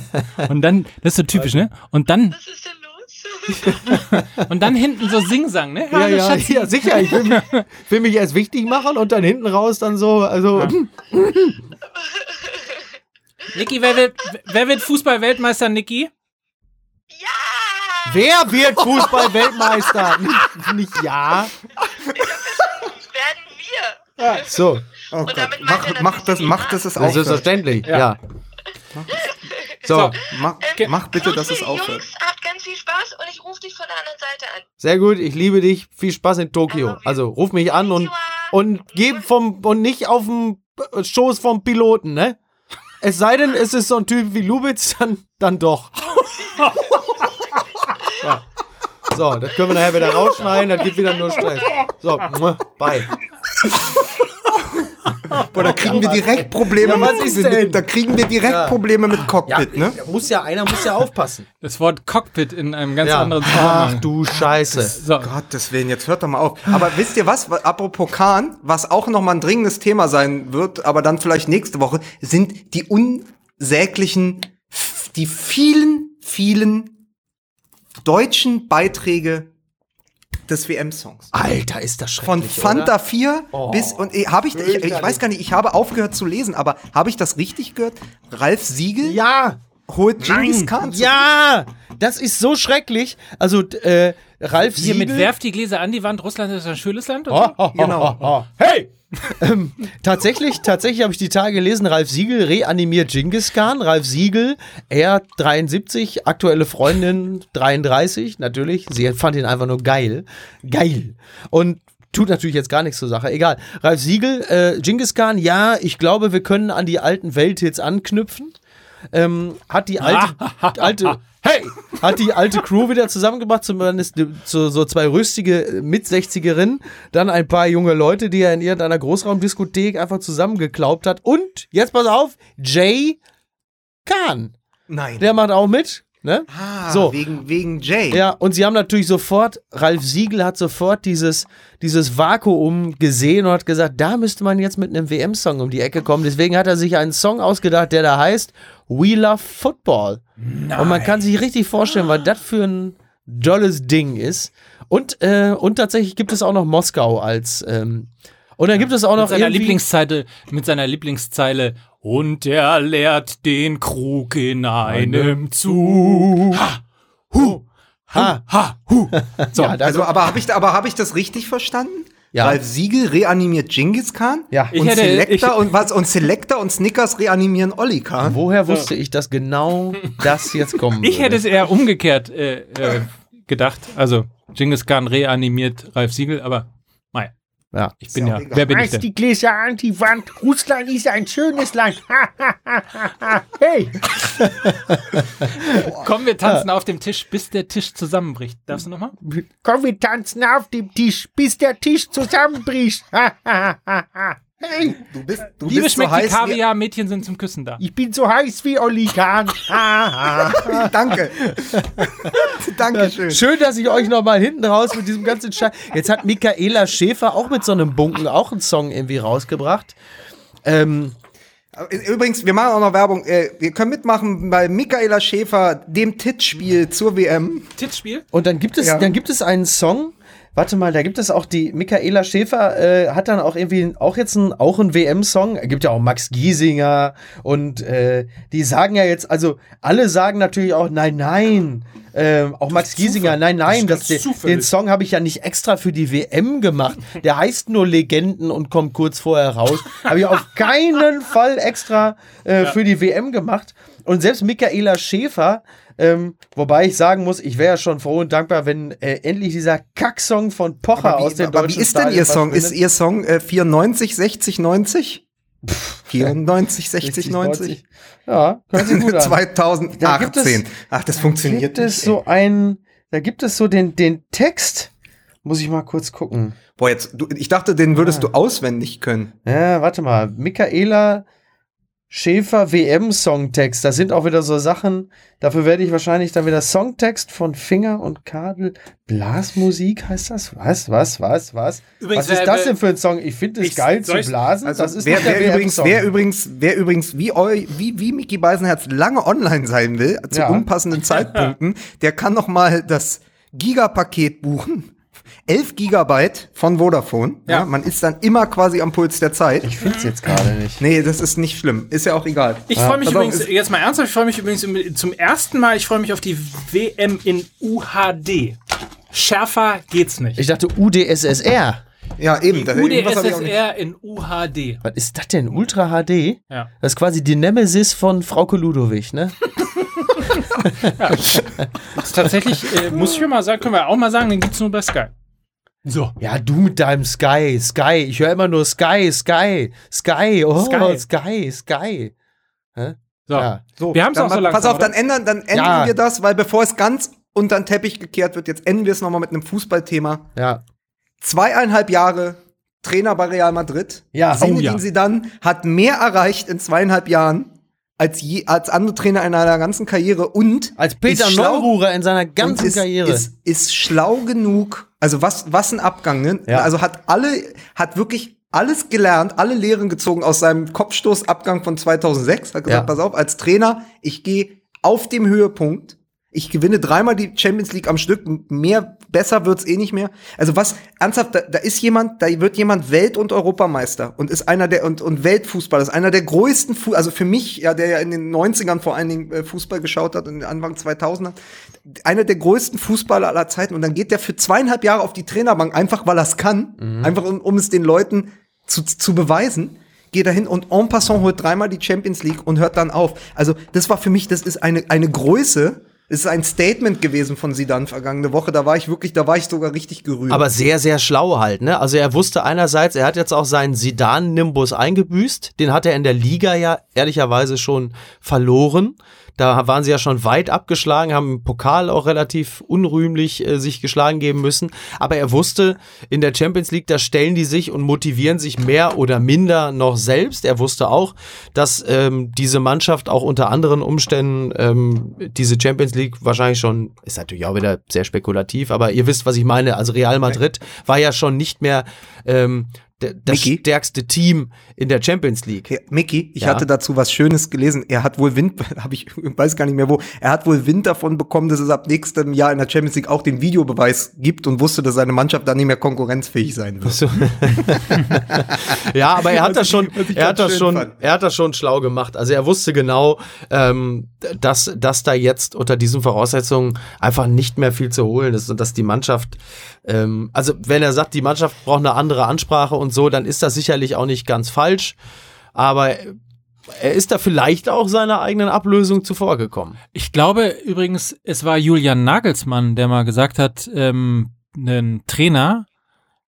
[laughs] und dann, das ist so typisch, ne? Und dann, Was ist denn los? [laughs] und dann hinten so Singsang, ne? ja, ja, ja, sicher. Ich will mich, [laughs] will mich erst wichtig machen und dann hinten raus dann so, also. Niki, wer wird, wer wird Fußball-Weltmeister, Niki? Ja! Wer wird Fußball-Weltmeister? [laughs] nicht, nicht ja. Werden wir! So, Oh Und damit mach, er mach natürlich das, mach, dass es das ist aufhört. selbstverständlich, ja. So, So. Mach, Ähm, mach bitte, dass es aufhört. Jungs, habt ganz viel Spaß und ich rufe dich von der anderen Seite an. sehr gut. Ich liebe dich. Viel Spaß in Tokio. Also ruf mich an und und gib vom und nicht auf dem Schoß vom Piloten, ne? Es sei denn, es ist so ein Typ wie Lubitz, dann dann doch. [laughs] ja. So, das können wir nachher wieder rausschneiden, das gibt wieder nur Stress. So, bye. Boah, da kriegen wir direkt Probleme Ja, was mit, ist mit, denn? da kriegen wir direkt Ja. Probleme mit Cockpit, ne? Muss ja, einer muss ja aufpassen. Das Wort Cockpit in einem ganz Ja. anderen Ach Zusammenhang. du Scheiße. So, Gottes Willen, jetzt hört doch mal auf. Aber wisst ihr was? Apropos Kahn, was auch noch mal ein dringendes Thema sein wird, aber dann vielleicht nächste Woche, sind die unsäglichen, die vielen, vielen deutschen Beiträge des WM-Songs. Alter, ist das Von schrecklich, Fanta oder? 4 bis und äh, habe ich, ich ich weiß gar nicht, ich habe aufgehört zu lesen, aber habe ich das richtig gehört? Ralf Siegel Ja, holt Genghis Khan ja, das ist so schrecklich. Also, äh, Ralf Hier Siegel. mit Werft die Gläser an die Wand, Russland ist ein schönes Land. Und Oh, so. oh, oh, Genau. oh, oh. Hey! ähm, tatsächlich, tatsächlich habe ich die Tage gelesen, Ralf Siegel reanimiert Genghis Khan. Ralf Siegel, er 73, aktuelle Freundin 33, natürlich. Sie fand ihn einfach nur geil. Geil. Und tut natürlich jetzt gar nichts zur Sache. Egal. Ralf Siegel, äh, Genghis Khan, ja, ich glaube, wir können an die alten Welthits anknüpfen. Ähm, hat die alte, [laughs] alte, hey, hat die alte Crew wieder zusammengebracht, zumindest so, so zwei rüstige Mit-60erinnen, dann ein paar junge Leute, die er in irgendeiner Großraumdiskothek einfach zusammengeklaubt hat. Und, jetzt pass auf, Jay Khan, Nein. der macht auch mit, ne? ah, so. wegen, wegen Jay. Ja, und sie haben natürlich sofort, Ralf Siegel hat sofort dieses, dieses Vakuum gesehen und hat gesagt, da müsste man jetzt mit einem WM-Song um die Ecke kommen. Deswegen hat er sich einen Song ausgedacht, der da heißt We Love Football. Und man kann sich richtig vorstellen, was das für ein dolles Ding ist. Und, äh, und tatsächlich gibt es auch noch Moskau als. Ähm, und dann gibt es auch Mit noch seiner irgendwie- Lieblingszeile, mit seiner Lieblingszeile und er leert den Krug in einem Zug. Ha, hu, Ha. ha, hu. [laughs] So, Ja, Also, aber habe ich, aber hab ich das richtig verstanden? Ja. Ralf Siegel reanimiert Genghis Khan Ja. Ich und hätte- Selector und was und Selector und Snickers reanimieren Olli Khan. Woher wusste ich, dass genau das jetzt kommen [laughs] ich hätte würde? es eher umgekehrt äh, äh, gedacht. Also, Genghis Khan reanimiert Ralf Siegel, aber Ja. ich bin ja wer bin ich Reiß denn? die Gläser an die Wand. Russland ist ein schönes Land. [laughs] hey, [laughs] Komm, wir tanzen auf dem Tisch, bis der Tisch zusammenbricht. Darfst du nochmal? komm, wir tanzen auf dem Tisch, bis der Tisch zusammenbricht. [laughs] hey, Du bist, du Liebe bist so schmeckt die heiß. wie- Kaviar, Mädchen sind zum Küssen da. ich bin so heiß wie Olli Kahn. [laughs] Danke. [laughs] Dankeschön. Schön, dass ich euch noch mal hinten raus mit diesem ganzen Scheiß. Jetzt hat Michaela Schäfer auch mit so einem Bunken auch einen Song irgendwie rausgebracht. Ähm, Übrigens, wir machen auch noch Werbung. Äh, Wir können mitmachen bei Michaela Schäfer, dem Tittspiel zur WM. Tippspiel? und dann gibt es, Ja. dann gibt es einen Song. Warte mal, da gibt es auch die Michaela Schäfer äh, hat dann auch irgendwie auch jetzt ein, auch einen WM-Song. Es gibt ja auch Max Giesinger und äh, die sagen ja jetzt, also alle sagen natürlich auch nein, nein. Ähm, auch Max Giesinger, nein, nein, das, den, zufällig. den Song habe ich ja nicht extra für die WM gemacht. Der heißt nur Legenden und kommt kurz vorher raus. [laughs] Habe ich auf keinen Fall extra äh, für die WM gemacht. Und selbst Michaela Schäfer, ähm, wobei ich sagen muss, ich wäre ja schon froh und dankbar, wenn äh, endlich dieser Kacksong von Pocher aus wie, den aber deutschen wie ist denn Ihr Song? Ist. Ihr Song äh, 94, 60, 90? 94, 60, 90? Ja, hört sich gut an. [laughs] Da gibt es- 2018. Ach, das funktioniert gibt es nicht. so ein, da gibt es so den, den Text, muss ich mal kurz gucken. Boah, jetzt, du, ich dachte, den würdest du auswendig können. Ja, warte mal. Michaela Schäfer WM-Songtext. Das sind auch wieder so Sachen. Dafür werde ich wahrscheinlich dann wieder Songtext von Finger und Kadel. Blasmusik heißt das? Was, was, was, was? Übrigens, was ist das denn für ein Song? Ich finde es geil zu blasen. Also, das ist wer, wer, übrigens, wer übrigens, wer übrigens, wie, eu, wie, wie Mickey Beisenherz lange online sein will, zu Ja. unpassenden Zeitpunkten, der kann noch mal das Gigapaket buchen. 11 Gigabyte von Vodafone. Ja. Ja. man ist dann immer quasi am Puls der Zeit. Ich finde es jetzt gerade nicht. Nee, das ist nicht schlimm. Ist ja auch egal. Ich freue mich übrigens, ist- jetzt mal ernsthaft, ich freue mich übrigens zum ersten Mal, ich freue mich auf die WM in UHD. Schärfer geht's nicht. Ich dachte UdSSR. Ja, eben. UdSSR in UHD. Was ist das denn? Ultra HD? Ja. Das ist quasi die Nemesis von Frauke Ludowig, ne? [laughs] Das [laughs] ist tatsächlich, äh, muss ich mal sagen, können wir auch mal sagen, den gibt's nur bei Sky. So. Ja, du mit deinem Sky, Sky. Ich höre immer nur Sky, Sky, Sky, oh, Sky, Sky. Sky. Sky. So. Ja. So, Wir haben's dann auch so langsam, Pass auf, oder? dann ändern, dann ändern Ja. wir das, weil bevor es ganz unter den Teppich gekehrt wird, jetzt enden wir es noch mal mit einem Fußballthema. Ja. Zweieinhalb Jahre Trainer bei Real Madrid. Ja. Zinedine Oh ja. Zidane hat mehr erreicht in zweieinhalb Jahren als, je, als andere Trainer in einer ganzen Karriere und Als Peter Neururer in seiner ganzen ist, Karriere. Ist, ist schlau genug. Also was, was ein Abgang, ne? Ja. Also hat alle, hat wirklich alles gelernt, alle Lehren gezogen aus seinem Kopfstoßabgang von 2006. Hat gesagt, Ja. pass auf, als Trainer, ich gehe auf dem Höhepunkt. Ich gewinne dreimal die Champions League am Stück. Mehr besser wird's eh nicht mehr. Also was, ernsthaft, da, da ist jemand, da wird jemand Welt- und Europameister und ist einer der, und, und Weltfußballer, ist einer der größten, Fu also für mich, ja, der ja in den 90ern vor allen Dingen äh, Fußball geschaut hat und Anfang 2000er, einer der größten Fußballer aller Zeiten und dann geht der für zweieinhalb Jahre auf die Trainerbank, einfach weil er's kann, einfach um, um es den Leuten zu, zu beweisen geht dahin und en passant holt dreimal die Champions League und hört dann auf. Also das war für mich, das ist eine, eine Größe, es ist ein Statement gewesen von Sidan vergangene Woche. Da war ich wirklich, da war ich sogar richtig gerührt. Aber sehr, sehr schlau halt, ne? Also er wusste einerseits, er hat jetzt auch seinen Sidan-Nimbus eingebüßt. Den hat er in der Liga ja ehrlicherweise schon verloren. Da waren sie ja schon weit abgeschlagen, haben im Pokal auch relativ unrühmlich äh, sich geschlagen geben müssen. Aber er wusste, in der Champions League, da stellen die sich und motivieren sich mehr oder minder noch selbst. Er wusste auch, dass ähm, diese Mannschaft auch unter anderen Umständen ähm, diese Champions League wahrscheinlich schon, ist natürlich auch wieder sehr spekulativ, aber ihr wisst, was ich meine. Also Real Madrid war ja schon nicht mehr ähm, das Mickey? stärkste Team in der Champions League. Ja, Mickey, ich Ja. hatte dazu was Schönes gelesen. Er hat wohl Wind, [laughs] habe ich [laughs] weiß gar nicht mehr wo. Er hat wohl Wind davon bekommen, dass es ab nächstem Jahr in der Champions League auch den Videobeweis gibt und wusste, dass seine Mannschaft dann nicht mehr konkurrenzfähig sein wird. So. [laughs] ja, aber er hat das schon, er hat das schon, fand. er hat das schon schlau gemacht. Also er wusste genau, ähm, dass, dass da jetzt unter diesen Voraussetzungen einfach nicht mehr viel zu holen ist und dass die Mannschaft, ähm, also wenn er sagt, die Mannschaft braucht eine andere Ansprache und so, dann ist das sicherlich auch nicht ganz falsch. Aber er ist da vielleicht auch seiner eigenen Ablösung zuvorgekommen. Ich glaube übrigens, es war Julian Nagelsmann, der mal gesagt hat, ähm, einen Trainer,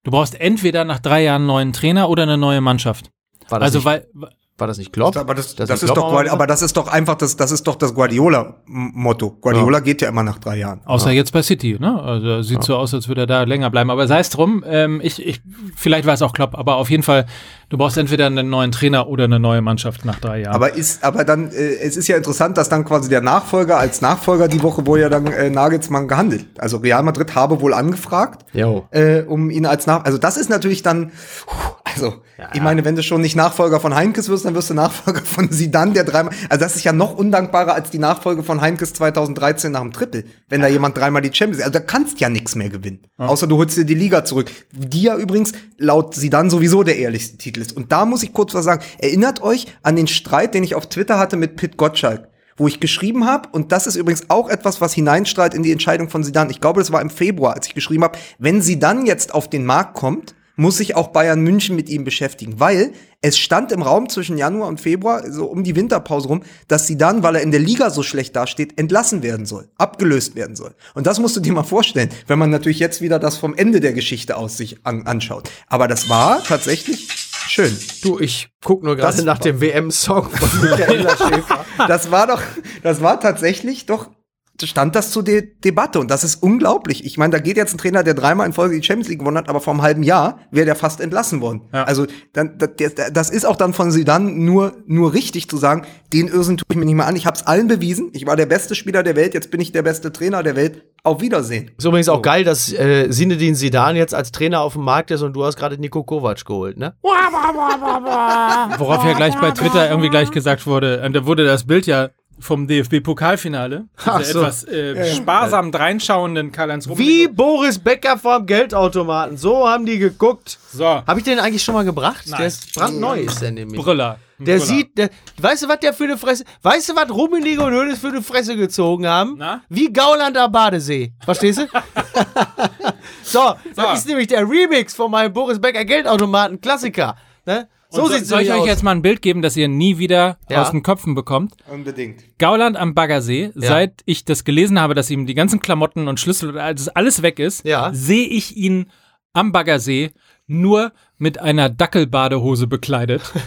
du brauchst entweder nach drei Jahren einen neuen Trainer oder eine neue Mannschaft. War das Also nicht, weil war das nicht Klopp? Aber das, Das das, ist doch Guardi aber das ist doch einfach das, das ist doch das Guardiola-Motto. Guardiola geht ja immer nach drei Jahren. Außer jetzt bei City, ne? Also sieht so aus, als würde er da länger bleiben. Aber sei es drum, ähm, ich, ich, vielleicht war es auch Klopp, aber auf jeden Fall, du brauchst entweder einen neuen Trainer oder eine neue Mannschaft nach drei Jahren. Aber ist, aber dann, äh, es ist ja interessant, dass dann quasi der Nachfolger als Nachfolger die Woche wurde ja dann äh, Nagelsmann gehandelt. Also Real Madrid habe wohl angefragt, Jo. äh, um ihn als Nach, also das ist natürlich dann, puh, also ich meine, wenn du schon nicht Nachfolger von Heinkes wirst, dann wirst du Nachfolger von Sidan, der dreimal, also das ist ja noch undankbarer als die Nachfolge von Heinkes 2013 nach dem Triple, wenn da jemand dreimal die Champions, also da kannst ja nichts mehr gewinnen, außer du holst dir die Liga zurück, die ja übrigens laut Sidan sowieso der ehrlichste Titel ist. Und da muss ich kurz was sagen. Erinnert euch an den Streit, den ich auf Twitter hatte mit Pit Gottschalk wo ich geschrieben habe, und das ist übrigens auch etwas, was hineinstrahlt in die Entscheidung von Sidan. Ich glaube, das war im Februar, als ich geschrieben habe, wenn Sidan jetzt auf den Markt kommt, muss sich auch Bayern München mit ihm beschäftigen, weil es stand im Raum zwischen Januar und Februar, so um die Winterpause rum, dass Sidan, weil er in der Liga so schlecht dasteht, entlassen werden soll, abgelöst werden soll. Und das musst du dir mal vorstellen, wenn man natürlich jetzt wieder das vom Ende der Geschichte aus sich an, anschaut. Aber das war tatsächlich schön. Du, ich guck nur gerade nach dem [laughs] WM-Song von Michaela [laughs] Schäfer. das war doch, das war tatsächlich doch, stand das zur De Debatte und das ist unglaublich. Ich meine, da geht jetzt ein Trainer, der dreimal in Folge die Champions League gewonnen hat, aber vor einem halben Jahr wäre der fast entlassen worden. Ja. Also dann, das, ist auch dann von Zidane nur nur richtig zu sagen, den Irrsinn tue ich mir nicht mehr an. Ich habe es allen bewiesen. Ich war der beste Spieler der Welt, jetzt bin ich der beste Trainer der Welt. Auf Wiedersehen. Ist übrigens auch geil, dass äh, Sinedin Sidan jetzt als Trainer auf dem Markt ist und du hast gerade Nico Kovac geholt, ne? Worauf ja gleich bei Twitter irgendwie gleich gesagt wurde, äh, da wurde das Bild ja vom DFB-Pokalfinale, dieser so. etwas äh, sparsam dreinschauen Karl-Heinz Rummenigge. Wie Boris Becker vorm Geldautomaten. So haben die geguckt. So, Habe ich den eigentlich schon mal gebracht? Nein. Der ist brandneu, ist der nämlich. Brüller. Der Brüller. sieht, der, weißt du, was der für eine Fresse, weißt du, was Rummenigge und Hönes für eine Fresse gezogen haben? Na? Wie Gauland am Badesee. Verstehst du? [laughs] so, das ist nämlich der Remix von meinem Boris Becker Geldautomaten Klassiker. Ne? So so, sieht's soll ich nämlich euch aus. jetzt mal ein Bild geben, das ihr nie wieder Ja. aus den Köpfen bekommt? Unbedingt. Gauland am Baggersee, seit ich das gelesen habe, dass ihm die ganzen Klamotten und Schlüssel und alles, alles weg ist, Ja. sehe ich ihn am Baggersee nur mit einer Dackelbadehose bekleidet. [laughs]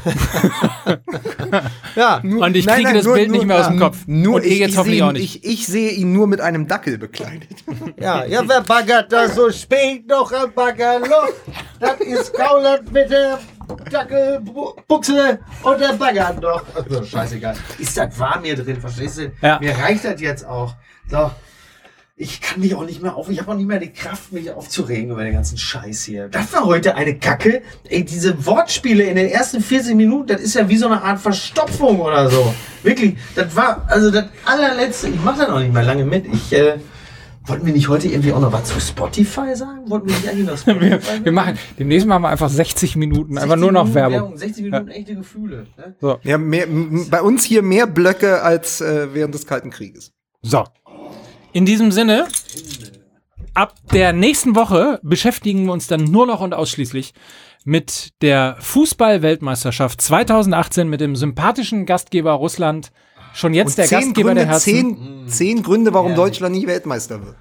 Ja. Und ich kriege das Bild nicht mehr aus dem Kopf. Nur und ich, jetzt ich, hoffentlich sehe, auch nicht. Ich, ich sehe ihn nur mit einem Dackel bekleidet. [laughs] Ja, ja, wer baggert da so spät noch am Baggerloch? Das ist Gauland mit der Dackelbuchse und der Baggern doch. Also, scheißegal. Ist das warm hier drin, verstehst du? Ja. Mir reicht das jetzt auch. So. Ich kann mich auch nicht mehr auf, ich habe auch nicht mehr die Kraft, mich aufzuregen über den ganzen Scheiß hier. Das war heute eine Kacke. Ey, diese Wortspiele in den ersten 40 Minuten, das ist ja wie so eine Art Verstopfung oder so. Wirklich, das war, also das allerletzte, ich mache das auch nicht mehr lange mit. Ich, äh, Wollten wir nicht heute irgendwie auch noch was zu Spotify sagen? Wollten wir nicht eigentlich noch [laughs] Wir, Spotify wir machen, demnächst machen wir einfach 60 Minuten, einfach nur noch 60 Werbung. Minuten 60 Minuten echte Gefühle. Ne? Ja, mehr, bei uns hier mehr Blöcke als äh, während des Kalten Krieges. So. In diesem Sinne, ab der nächsten Woche beschäftigen wir uns dann nur noch und ausschließlich mit der Fußball-Weltmeisterschaft 2018 mit dem sympathischen Gastgeber Russland. Schon jetzt der Gastgeber Gründe, der Herzen. zehn, zehn Gründe, warum Deutschland nicht Weltmeister wird.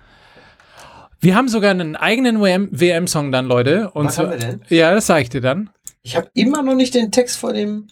Wir haben sogar einen eigenen WM WM-Song dann, Leute. Und Was haben wir denn? Ja, das sage ich dir dann. Ich habe immer noch nicht den Text vor dem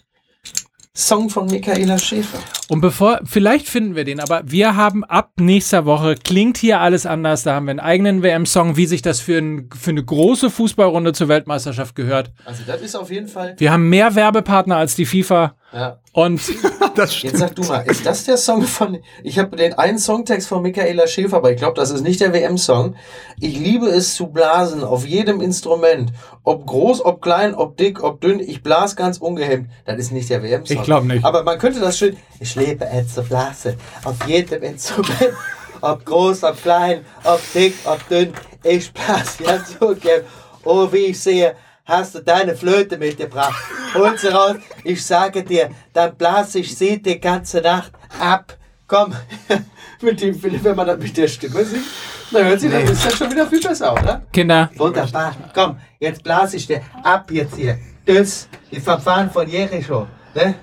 Song von Michaela Schäfer. Und bevor, vielleicht finden wir den, aber wir haben ab nächster Woche, klingt hier alles anders, da haben wir einen eigenen WM-Song, wie sich das für, ein, für eine große Fußballrunde zur Weltmeisterschaft gehört. Also das ist auf jeden Fall. Wir haben mehr Werbepartner als die FIFA Ja. und [laughs] Das Jetzt stimmt. sag du mal, ist das der Song von. Ich habe den einen Songtext von Michaela Schäfer, aber ich glaube, das ist nicht der WM-Song. Ich liebe es zu blasen auf jedem Instrument. Ob groß, ob klein, ob dick, ob dünn. Ich blas ganz ungehemmt. Das ist nicht der WM-Song. Ich glaub nicht. Aber man könnte das schön. Ich liebe es zu blasen auf jedem Instrument. Ob groß, ob klein, ob dick, ob dünn. Ich blas ganz ungehemmt. Oh, wie ich sehe, hast du deine Flöte mitgebracht. Hol sie raus. Ich sage dir, dann blas ich sie die ganze Nacht ab. Komm, [laughs] mit dem, wenn man das mit der Stimme singt, dann hört sich das ist das schon wieder viel besser, oder? Kinder, Wunderbar. Komm, jetzt blas ich dir ab jetzt hier. Das, die Verfahren von Jericho. Ne?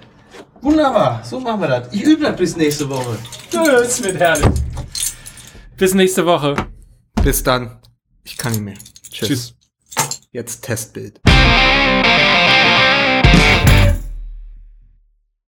Wunderbar, so machen wir das. Ich übe das bis nächste Woche. das wird herrlich. Bis nächste Woche. Bis dann. Ich kann nicht mehr. Tschüss. Tschüss. Jetzt Testbild.